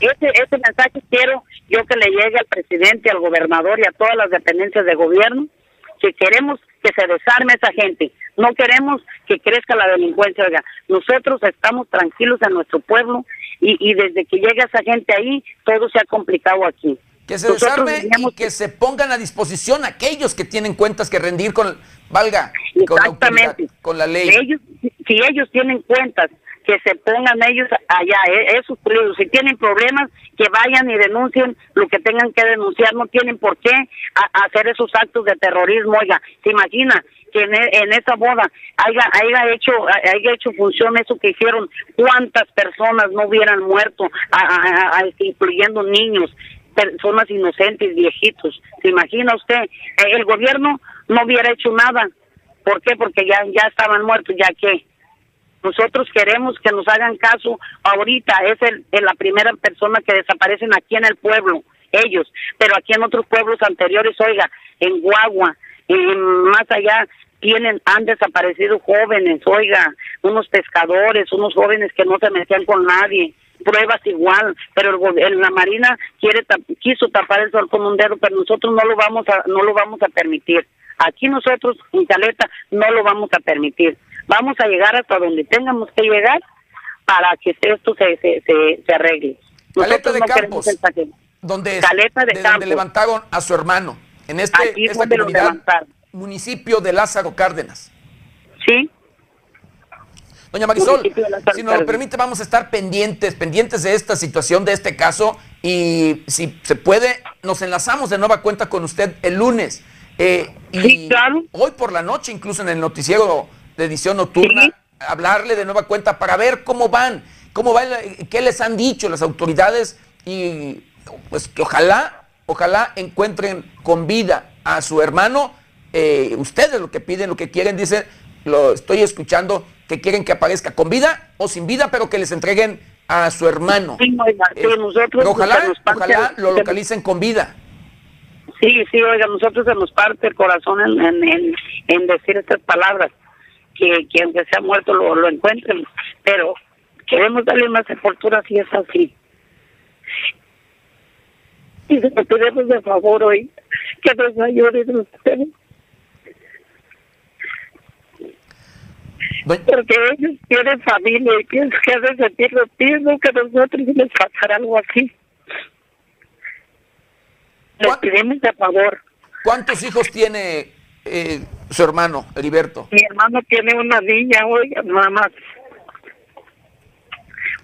Ese, ese mensaje quiero yo que le llegue al presidente, al gobernador y a todas las dependencias de gobierno, que queremos que se desarme esa gente, no queremos que crezca la delincuencia. Oiga, nosotros estamos tranquilos en nuestro pueblo y, y desde que llega esa gente ahí, todo se ha complicado aquí. Que se desarme y que se pongan a disposición aquellos que tienen cuentas que rendir con, valga, con la, ley. ellos, si ellos tienen cuentas que se pongan ellos allá, eh, esos pueblos, si tienen problemas, que vayan y denuncien lo que tengan que denunciar, no tienen por qué hacer esos actos de terrorismo, oiga, se imagina que en, e, esa boda haya, haya hecho haya hecho función eso que hicieron, cuántas personas no hubieran muerto, incluyendo niños, personas inocentes, viejitos. ¿Se imagina usted? Eh, el gobierno no hubiera hecho nada. ¿Por qué? Porque ya, ya estaban muertos, ya que nosotros queremos que nos hagan caso ahorita. Es el, la primera persona que desaparecen aquí en el pueblo, ellos. Pero aquí en otros pueblos anteriores, oiga, en Guagua, en más allá, tienen, han desaparecido jóvenes, oiga, unos pescadores, unos jóvenes que no se metían con nadie pruebas igual, pero el, la Marina quiere quiso tapar el sol con un dedo, pero nosotros no lo vamos a no lo vamos a permitir. Aquí nosotros en Caleta no lo vamos a permitir. Vamos a llegar hasta donde tengamos que llegar para que esto se, se, se, arregle. Caleta de Campos, donde, Caleta de, donde levantaron a su hermano, en este esta comunidad, municipio de Lázaro Cárdenas. Sí. Doña Marisol, si nos lo permite, vamos a estar pendientes, pendientes de esta situación, de este caso, y si se puede, nos enlazamos de nueva cuenta con usted el lunes. Eh, y hoy por la noche, incluso en el noticiero de edición nocturna, hablarle de nueva cuenta para ver cómo van, cómo van, qué les han dicho las autoridades y pues que ojalá, ojalá encuentren con vida a su hermano. Eh, ustedes lo que piden, lo que quieren, dice, lo estoy escuchando, que quieren que aparezca con vida o sin vida, pero que les entreguen a su hermano. Sí, eh, nosotros ojalá, ojalá lo localicen con vida. Sí, sí, oiga, nosotros se nos parte el corazón en, en, en, decir estas palabras, que, que aunque sea muerto lo, lo encuentren, pero queremos darle una sepultura si es así. Y se pedimos de favor hoy que nos ayuden ustedes Porque ellos tienen familia y piensan que hacen sentir lo mismo que nosotros y les pasará algo así. Les pedimos de favor. ¿Cuántos hijos tiene eh, su hermano, Heriberto? Mi hermano tiene una niña, oiga, nada más.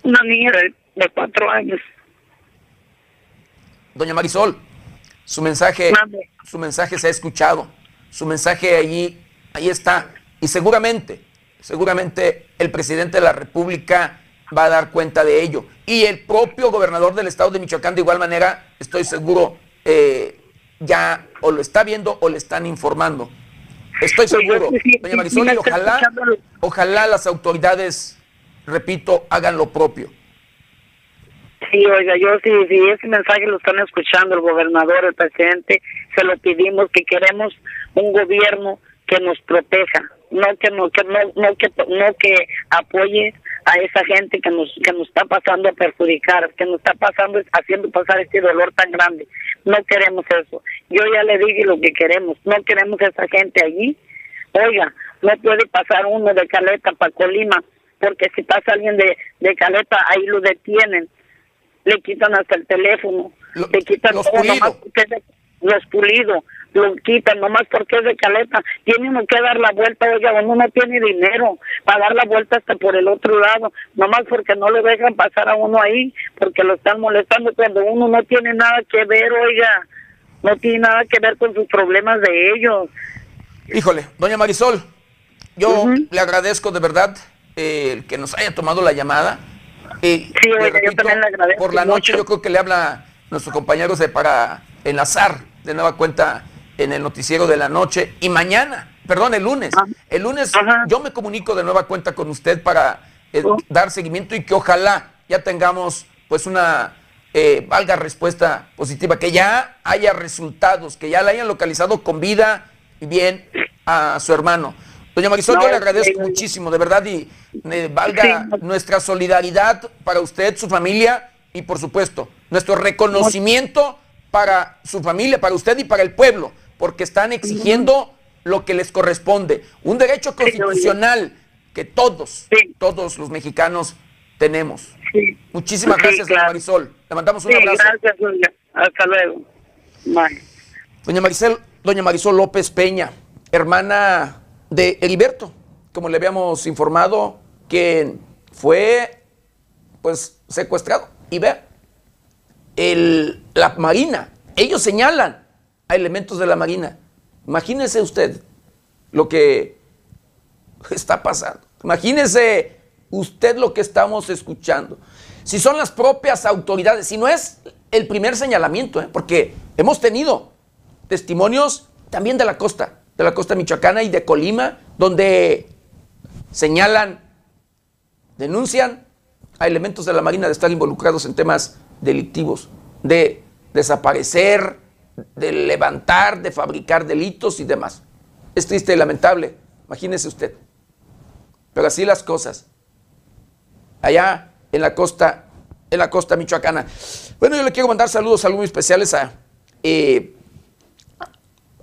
Una niña de, cuatro años. Doña Marisol, su mensaje, su mensaje se ha escuchado. Su mensaje allí, ahí está. Y seguramente seguramente el presidente de la República va a dar cuenta de ello. Y el propio gobernador del estado de Michoacán, de igual manera, estoy seguro, eh, ya o lo está viendo o le están informando. Estoy seguro, doña Marisol, y ojalá, ojalá las autoridades, repito, hagan lo propio. Sí, oiga, yo sí, si ese mensaje lo están escuchando el gobernador, el presidente, se lo pedimos que queremos un gobierno que nos proteja, no que no que no, no que no que apoye a esa gente que nos que nos está pasando a perjudicar, que nos está pasando haciendo pasar este dolor tan grande. No queremos eso. Yo ya le dije lo que queremos. No queremos esa gente allí. Oiga, no puede pasar uno de Caleta para Colima, porque si pasa alguien de, de Caleta, ahí lo detienen. Le quitan hasta el teléfono, le quitan los todo, los pulidos lo quitan nomás porque es de caleta. Tiene uno que dar la vuelta, oiga, uno no tiene dinero para dar la vuelta hasta por el otro lado, nomás porque no le dejan pasar a uno ahí, porque lo están molestando cuando uno no tiene nada que ver, oiga, no tiene nada que ver con sus problemas de ellos. Híjole, doña Marisol, yo le agradezco de verdad eh, que nos haya tomado la llamada. sí, oiga, yo también le agradezco. Por la noche yo creo que le habla nuestro compañero de para enlazar de nueva cuenta en el noticiero de la noche y mañana, perdón, el lunes. El lunes yo me comunico de nueva cuenta con usted para eh, oh. dar seguimiento y que ojalá ya tengamos pues una eh, valga respuesta positiva, que ya haya resultados, que ya la hayan localizado con vida y bien a su hermano. Doña Marisol, yo le agradezco muchísimo, de verdad, y eh, valga nuestra solidaridad para usted, su familia y por supuesto nuestro reconocimiento para su familia, para usted y para el pueblo porque están exigiendo lo que les corresponde, un derecho constitucional que todos, todos los mexicanos tenemos. Muchísimas gracias, doña Marisol. Le mandamos un abrazo. Gracias, doña. Hasta luego. Doña Marisol, doña Marisol López Peña, hermana de Heriberto, como le habíamos informado, que fue pues secuestrado. Y vea, el, la Marina, ellos señalan a elementos de la Marina. Imagínese usted lo que está pasando. Imagínese usted lo que estamos escuchando. Si son las propias autoridades, si no es el primer señalamiento, ¿eh? porque hemos tenido testimonios también de la costa, de la costa michoacana y de Colima, donde señalan, denuncian a elementos de la Marina de estar involucrados en temas delictivos, de desaparecer, de levantar, de fabricar delitos y demás. Es triste y lamentable, imagínese usted. Pero así las cosas. Allá en la costa, en la costa michoacana. Bueno, yo le quiero mandar saludos, saludos especiales a, eh,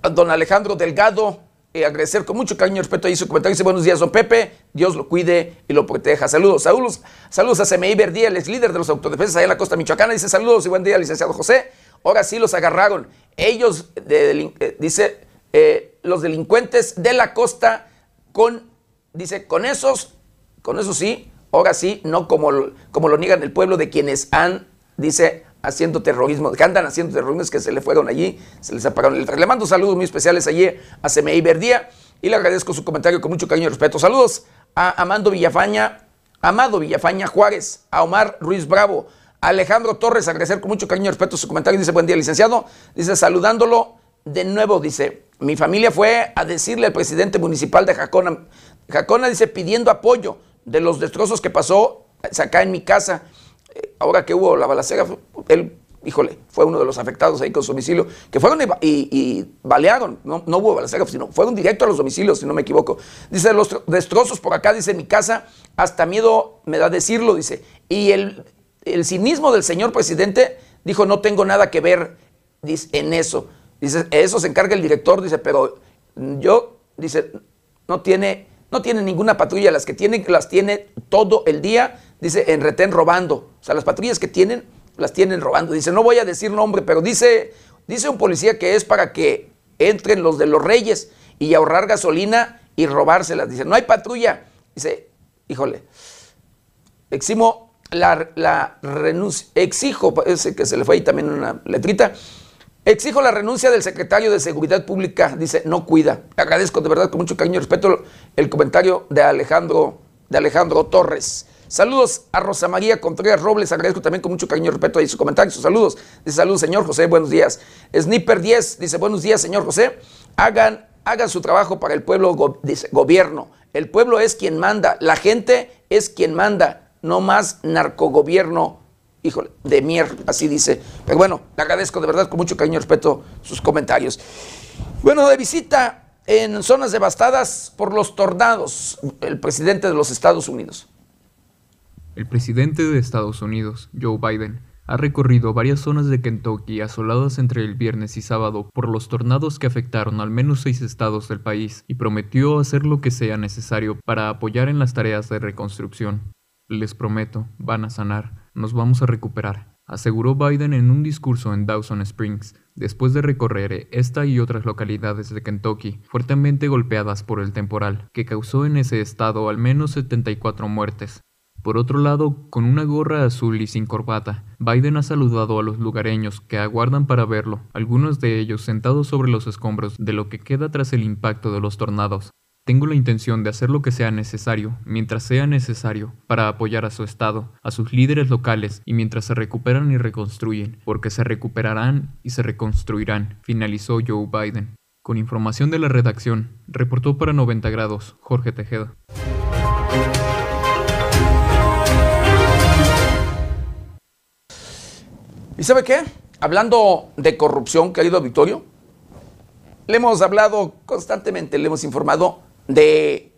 a don Alejandro Delgado, eh, agradecer con mucho cariño y respeto ahí su comentario. Dice buenos días, don Pepe. Dios lo cuide y lo proteja. Saludos, saludos, saludos a CMI Verdía, el ex líder de los autodefensas allá en la costa michoacana. Dice saludos y buen día, licenciado José. Ahora sí los agarraron. Ellos, eh, dice, eh, los delincuentes de la costa con, dice, con esos, con eso sí, ahora sí, no como, como lo niegan el pueblo de quienes han, dice, haciendo terrorismo, que andan haciendo terrorismo, que se le fueron allí, se les apagaron el Le mando saludos muy especiales allí a CMI Verdía y le agradezco su comentario con mucho cariño y respeto. Saludos a Amando Villafaña, Amado Villafaña Juárez, a Omar Ruiz Bravo, a Alejandro Torres, agradecer con mucho cariño y respeto su comentario. Dice, buen día, licenciado. Dice, saludándolo de nuevo, dice, mi familia fue a decirle al presidente municipal de Jacona, Jacona dice, pidiendo apoyo de los destrozos que pasó acá en mi casa ahora que hubo la balacera, él, híjole, fue uno de los afectados ahí con su domicilio, que fueron y, balearon, no, hubo balacera, sino fueron directo a los domicilios, si no me equivoco. Dice, los destrozos por acá, dice, mi casa, hasta miedo me da decirlo, dice. Y el, cinismo del señor presidente dijo, no tengo nada que ver en eso. Dice, eso se encarga el director, dice, pero yo, dice, no tiene, no tiene ninguna patrulla, las que tiene, las tiene todo el día dice, en retén robando. O sea, las patrullas que tienen, las tienen robando. Dice, no voy a decir nombre, pero dice, dice un policía que es para que entren los de los reyes y ahorrar gasolina y robárselas. Dice, no hay patrulla. Dice, híjole, eximo la, la renuncia, exijo, parece que se le fue ahí también una letrita, exijo la renuncia del secretario de Seguridad Pública, dice, no cuida. Agradezco de verdad con mucho cariño y respeto el comentario de Alejandro, de Alejandro Torres. Saludos a Rosa María Contreras Robles, agradezco también con mucho cariño y respeto ahí su comentario, sus saludos. Dice saludos, señor José, buenos días. Sniper 10 dice buenos días, señor José. Hagan, hagan su trabajo para el pueblo, dice gobierno. El pueblo es quien manda, la gente es quien manda, no más narcogobierno, híjole, de mier, así dice. Pero bueno, le agradezco de verdad con mucho cariño y respeto sus comentarios. Bueno, de visita en zonas devastadas por los tornados, el presidente de los Estados Unidos. El presidente de Estados Unidos, Joe Biden, ha recorrido varias zonas de Kentucky asoladas entre el viernes y sábado por los tornados que afectaron al menos seis estados del país y prometió hacer lo que sea necesario para apoyar en las tareas de reconstrucción. Les prometo, van a sanar, nos vamos a recuperar, aseguró Biden en un discurso en Dawson Springs, después de recorrer esta y otras localidades de Kentucky fuertemente golpeadas por el temporal, que causó en ese estado al menos 74 muertes, por otro lado, con una gorra azul y sin corbata, Biden ha saludado a los lugareños que aguardan para verlo, algunos de ellos sentados sobre los escombros de lo que queda tras el impacto de los tornados. Tengo la intención de hacer lo que sea necesario, mientras sea necesario, para apoyar a su Estado, a sus líderes locales y mientras se recuperan y reconstruyen, porque se recuperarán y se reconstruirán, finalizó Joe Biden. Con información de la redacción, reportó para 90 grados Jorge Tejeda. ¿Y sabe qué? Hablando de corrupción, querido Victorio, le hemos hablado constantemente, le hemos informado de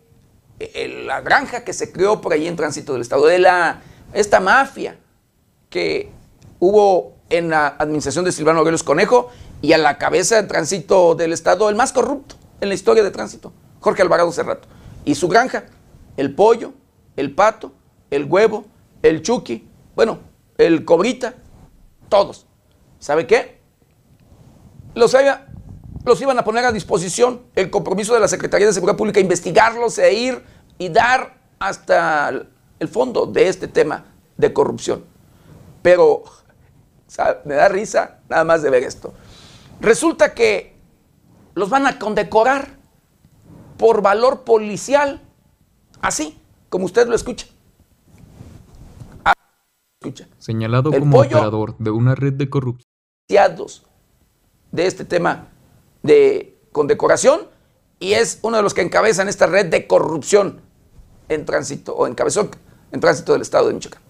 eh, la granja que se creó por ahí en tránsito del Estado, de la, esta mafia que hubo en la administración de Silvano Aurelos Conejo y a la cabeza de tránsito del Estado, el más corrupto en la historia de tránsito, Jorge Alvarado Cerrato. Y su granja, el pollo, el pato, el huevo, el chuki, bueno, el cobrita, todos. ¿Sabe qué? Los, los iban a poner a disposición el compromiso de la Secretaría de Seguridad Pública, investigarlos e ir y dar hasta el fondo de este tema de corrupción. Pero me da risa nada más de ver esto. Resulta que los van a condecorar por valor policial, así como usted lo escucha. Escucha. Señalado El como pollo- operador de una red de corrupción. de este tema de condecoración y es uno de los que encabezan esta red de corrupción en tránsito o encabezó en tránsito del estado de Michoacán.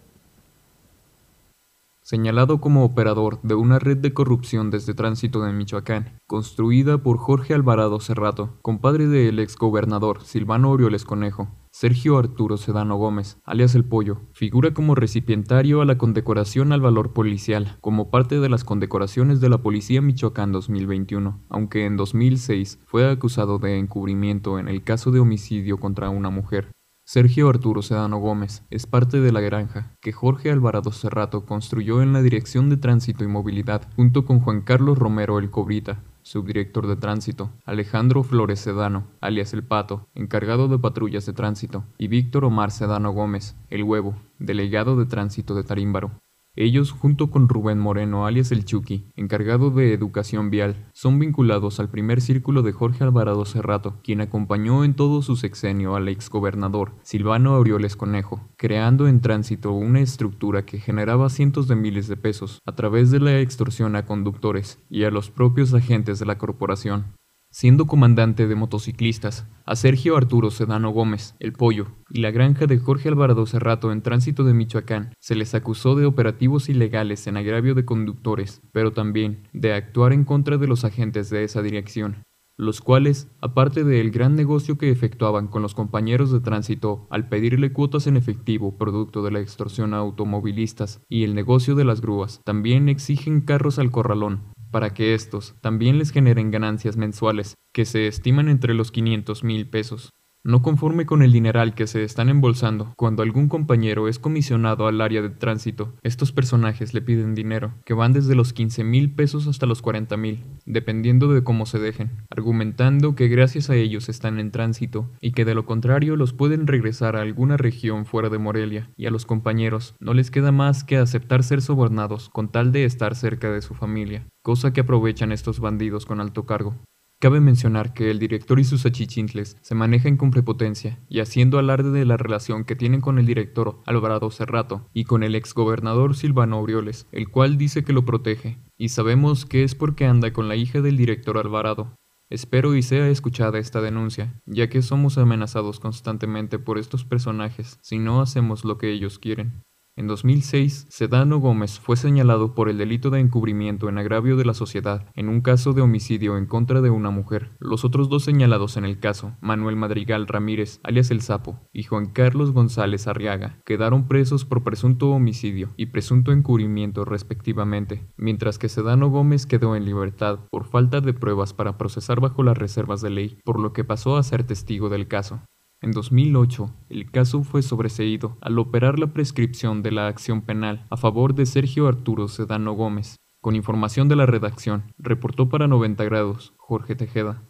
señalado como operador de una red de corrupción desde Tránsito de Michoacán, construida por Jorge Alvarado Cerrato, compadre del exgobernador Silvano Orioles Conejo. Sergio Arturo Sedano Gómez, alias El Pollo, figura como recipientario a la condecoración al valor policial, como parte de las condecoraciones de la Policía Michoacán 2021, aunque en 2006 fue acusado de encubrimiento en el caso de homicidio contra una mujer. Sergio Arturo Sedano Gómez es parte de la granja que Jorge Alvarado Cerrato construyó en la Dirección de Tránsito y Movilidad junto con Juan Carlos Romero El Cobrita, subdirector de tránsito, Alejandro Flores Sedano, alias El Pato, encargado de patrullas de tránsito, y Víctor Omar Sedano Gómez, El Huevo, delegado de tránsito de Tarímbaro. Ellos, junto con Rubén Moreno, alias El Chucky, encargado de educación vial, son vinculados al primer círculo de Jorge Alvarado Cerrato, quien acompañó en todo su sexenio al exgobernador Silvano Aureoles Conejo, creando en tránsito una estructura que generaba cientos de miles de pesos a través de la extorsión a conductores y a los propios agentes de la corporación siendo comandante de motociclistas, a Sergio Arturo Sedano Gómez, el Pollo, y la granja de Jorge Alvarado Cerrato en tránsito de Michoacán, se les acusó de operativos ilegales en agravio de conductores, pero también de actuar en contra de los agentes de esa dirección, los cuales, aparte del gran negocio que efectuaban con los compañeros de tránsito al pedirle cuotas en efectivo producto de la extorsión a automovilistas y el negocio de las grúas, también exigen carros al corralón, para que estos también les generen ganancias mensuales que se estiman entre los 500 mil pesos. No conforme con el dineral que se están embolsando, cuando algún compañero es comisionado al área de tránsito, estos personajes le piden dinero, que van desde los 15 mil pesos hasta los 40 mil, dependiendo de cómo se dejen, argumentando que gracias a ellos están en tránsito y que de lo contrario los pueden regresar a alguna región fuera de Morelia, y a los compañeros no les queda más que aceptar ser sobornados con tal de estar cerca de su familia, cosa que aprovechan estos bandidos con alto cargo. Cabe mencionar que el director y sus achichincles se manejan con prepotencia y haciendo alarde de la relación que tienen con el director Alvarado Cerrato y con el exgobernador Silvano Aureoles, el cual dice que lo protege, y sabemos que es porque anda con la hija del director Alvarado. Espero y sea escuchada esta denuncia, ya que somos amenazados constantemente por estos personajes si no hacemos lo que ellos quieren. En 2006, Sedano Gómez fue señalado por el delito de encubrimiento en agravio de la sociedad en un caso de homicidio en contra de una mujer. Los otros dos señalados en el caso, Manuel Madrigal Ramírez, alias El Sapo, y Juan Carlos González Arriaga, quedaron presos por presunto homicidio y presunto encubrimiento respectivamente, mientras que Sedano Gómez quedó en libertad por falta de pruebas para procesar bajo las reservas de ley, por lo que pasó a ser testigo del caso. En 2008, el caso fue sobreseído al operar la prescripción de la acción penal a favor de Sergio Arturo Sedano Gómez. Con información de la redacción, reportó para 90 grados Jorge Tejeda.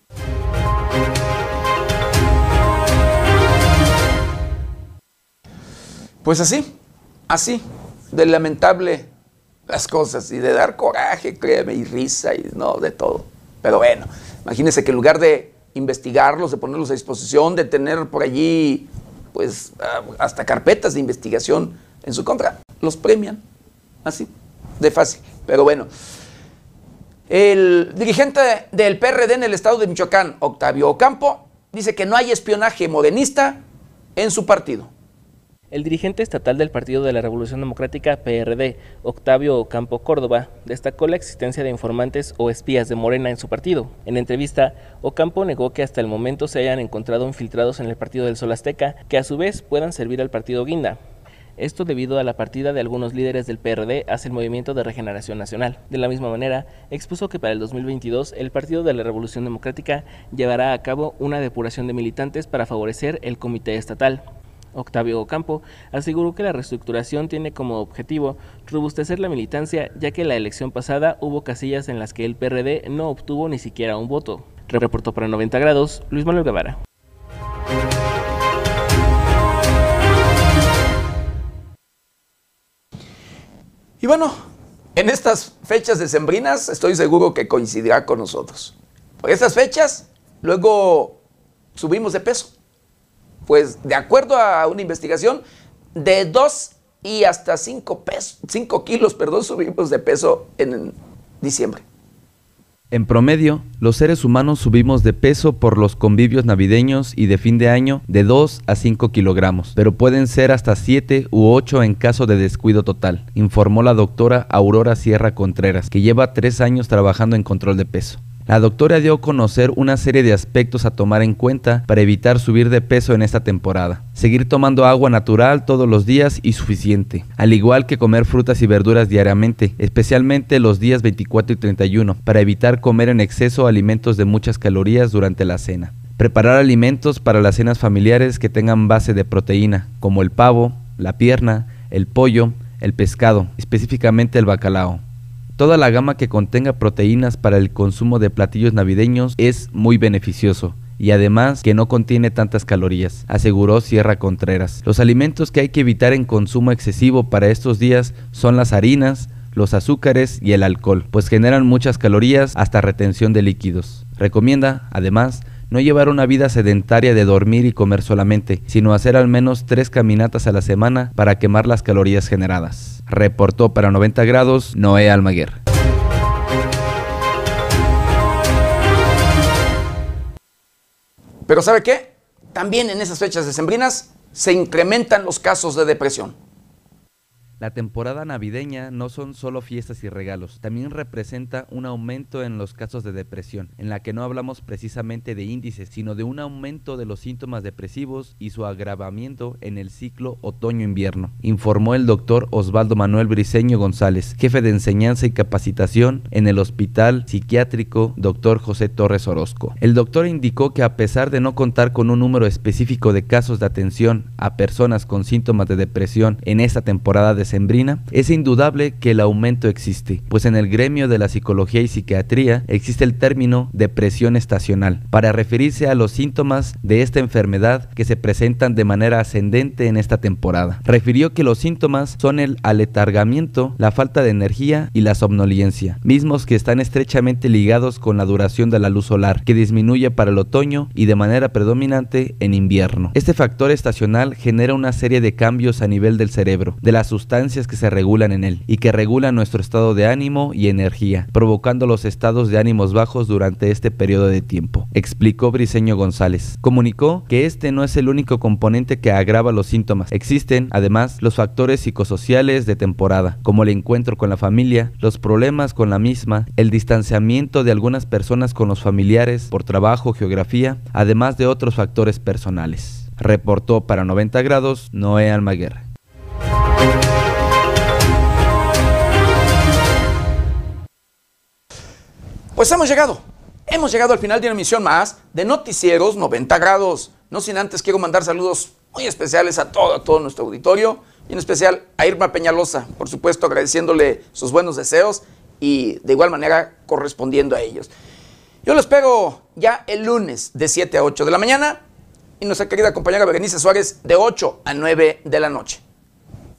Pues así, así, de lamentable las cosas y de dar coraje, créeme, y risa y no, de todo. Pero bueno, imagínense que en lugar de investigarlos, de ponerlos a disposición, de tener por allí, pues, ah, hasta carpetas de investigación en su contra, los premian. Así, de fácil. Pero bueno, el dirigente del PRD en el estado de Michoacán, Octavio Ocampo, dice que no hay espionaje morenista en su partido. El dirigente estatal del Partido de la Revolución Democrática, PRD, Octavio Ocampo Córdoba, destacó la existencia de informantes o espías de Morena en su partido. En entrevista, Ocampo negó que hasta el momento se hayan encontrado infiltrados en el Partido del Sol Azteca que a su vez puedan servir al Partido Guinda. Esto debido a la partida de algunos líderes del PRD hacia el Movimiento de Regeneración Nacional. De la misma manera, expuso que para el 2022 el Partido de la Revolución Democrática llevará a cabo una depuración de militantes para favorecer el Comité Estatal. Octavio Ocampo aseguró que la reestructuración tiene como objetivo robustecer la militancia, ya que la elección pasada hubo casillas en las que el PRD no obtuvo ni siquiera un voto. Reportó para 90 grados Luis Manuel Guevara. Y bueno, en estas fechas decembrinas estoy seguro que coincidirá con nosotros. Por estas fechas, luego subimos de peso. Pues de acuerdo a una investigación, de 2 y hasta 5 kilos perdón, subimos de peso en diciembre. En promedio, los seres humanos subimos de peso por los convivios navideños y de fin de año de 2 a 5 kilogramos, pero pueden ser hasta 7 u 8 en caso de descuido total, informó la doctora Aurora Sierra Contreras, que lleva 3 años trabajando en control de peso. La doctora dio a conocer una serie de aspectos a tomar en cuenta para evitar subir de peso en esta temporada. Seguir tomando agua natural todos los días y suficiente, al igual que comer frutas y verduras diariamente, especialmente los días 24 y 31, para evitar comer en exceso alimentos de muchas calorías durante la cena. Preparar alimentos para las cenas familiares que tengan base de proteína, como el pavo, la pierna, el pollo, el pescado, específicamente el bacalao. Toda la gama que contenga proteínas para el consumo de platillos navideños es muy beneficioso y además que no contiene tantas calorías, aseguró Sierra Contreras. Los alimentos que hay que evitar en consumo excesivo para estos días son las harinas, los azúcares y el alcohol, pues generan muchas calorías hasta retención de líquidos. Recomienda, además, no llevar una vida sedentaria de dormir y comer solamente, sino hacer al menos tres caminatas a la semana para quemar las calorías generadas. Reportó para 90 grados Noé Almaguer. Pero ¿sabe qué? También en esas fechas decembrinas se incrementan los casos de depresión. La temporada navideña no son solo fiestas y regalos, también representa un aumento en los casos de depresión, en la que no hablamos precisamente de índices, sino de un aumento de los síntomas depresivos y su agravamiento en el ciclo otoño-invierno, informó el doctor Osvaldo Manuel Briceño González, jefe de enseñanza y capacitación en el Hospital Psiquiátrico Dr. José Torres Orozco. El doctor indicó que a pesar de no contar con un número específico de casos de atención a personas con síntomas de depresión en esta temporada de es indudable que el aumento existe, pues en el gremio de la psicología y psiquiatría existe el término depresión estacional, para referirse a los síntomas de esta enfermedad que se presentan de manera ascendente en esta temporada. Refirió que los síntomas son el aletargamiento, la falta de energía y la somnolencia, mismos que están estrechamente ligados con la duración de la luz solar, que disminuye para el otoño y de manera predominante en invierno. Este factor estacional genera una serie de cambios a nivel del cerebro, de la sustancia que se regulan en él y que regulan nuestro estado de ánimo y energía, provocando los estados de ánimos bajos durante este periodo de tiempo, explicó Briseño González. Comunicó que este no es el único componente que agrava los síntomas. Existen, además, los factores psicosociales de temporada, como el encuentro con la familia, los problemas con la misma, el distanciamiento de algunas personas con los familiares por trabajo, geografía, además de otros factores personales. Reportó para 90 grados Noé Almaguer. Pues hemos llegado, hemos llegado al final de una emisión más de Noticieros 90 grados. No sin antes quiero mandar saludos muy especiales a todo, todo nuestro auditorio y en especial a Irma Peñalosa, por supuesto agradeciéndole sus buenos deseos y de igual manera correspondiendo a ellos. Yo lo espero ya el lunes de 7 a 8 de la mañana y nuestra querida compañera Berenice Suárez de 8 a 9 de la noche.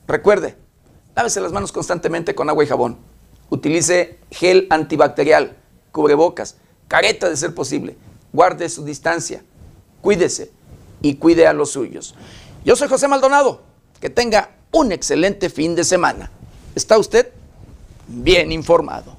Recuerde, lávese las manos constantemente con agua y jabón. Utilice gel antibacterial cubrebocas, careta de ser posible. Guarde su distancia, cuídese y cuide a los suyos. Yo soy José Maldonado. Que tenga un excelente fin de semana. ¿Está usted bien informado?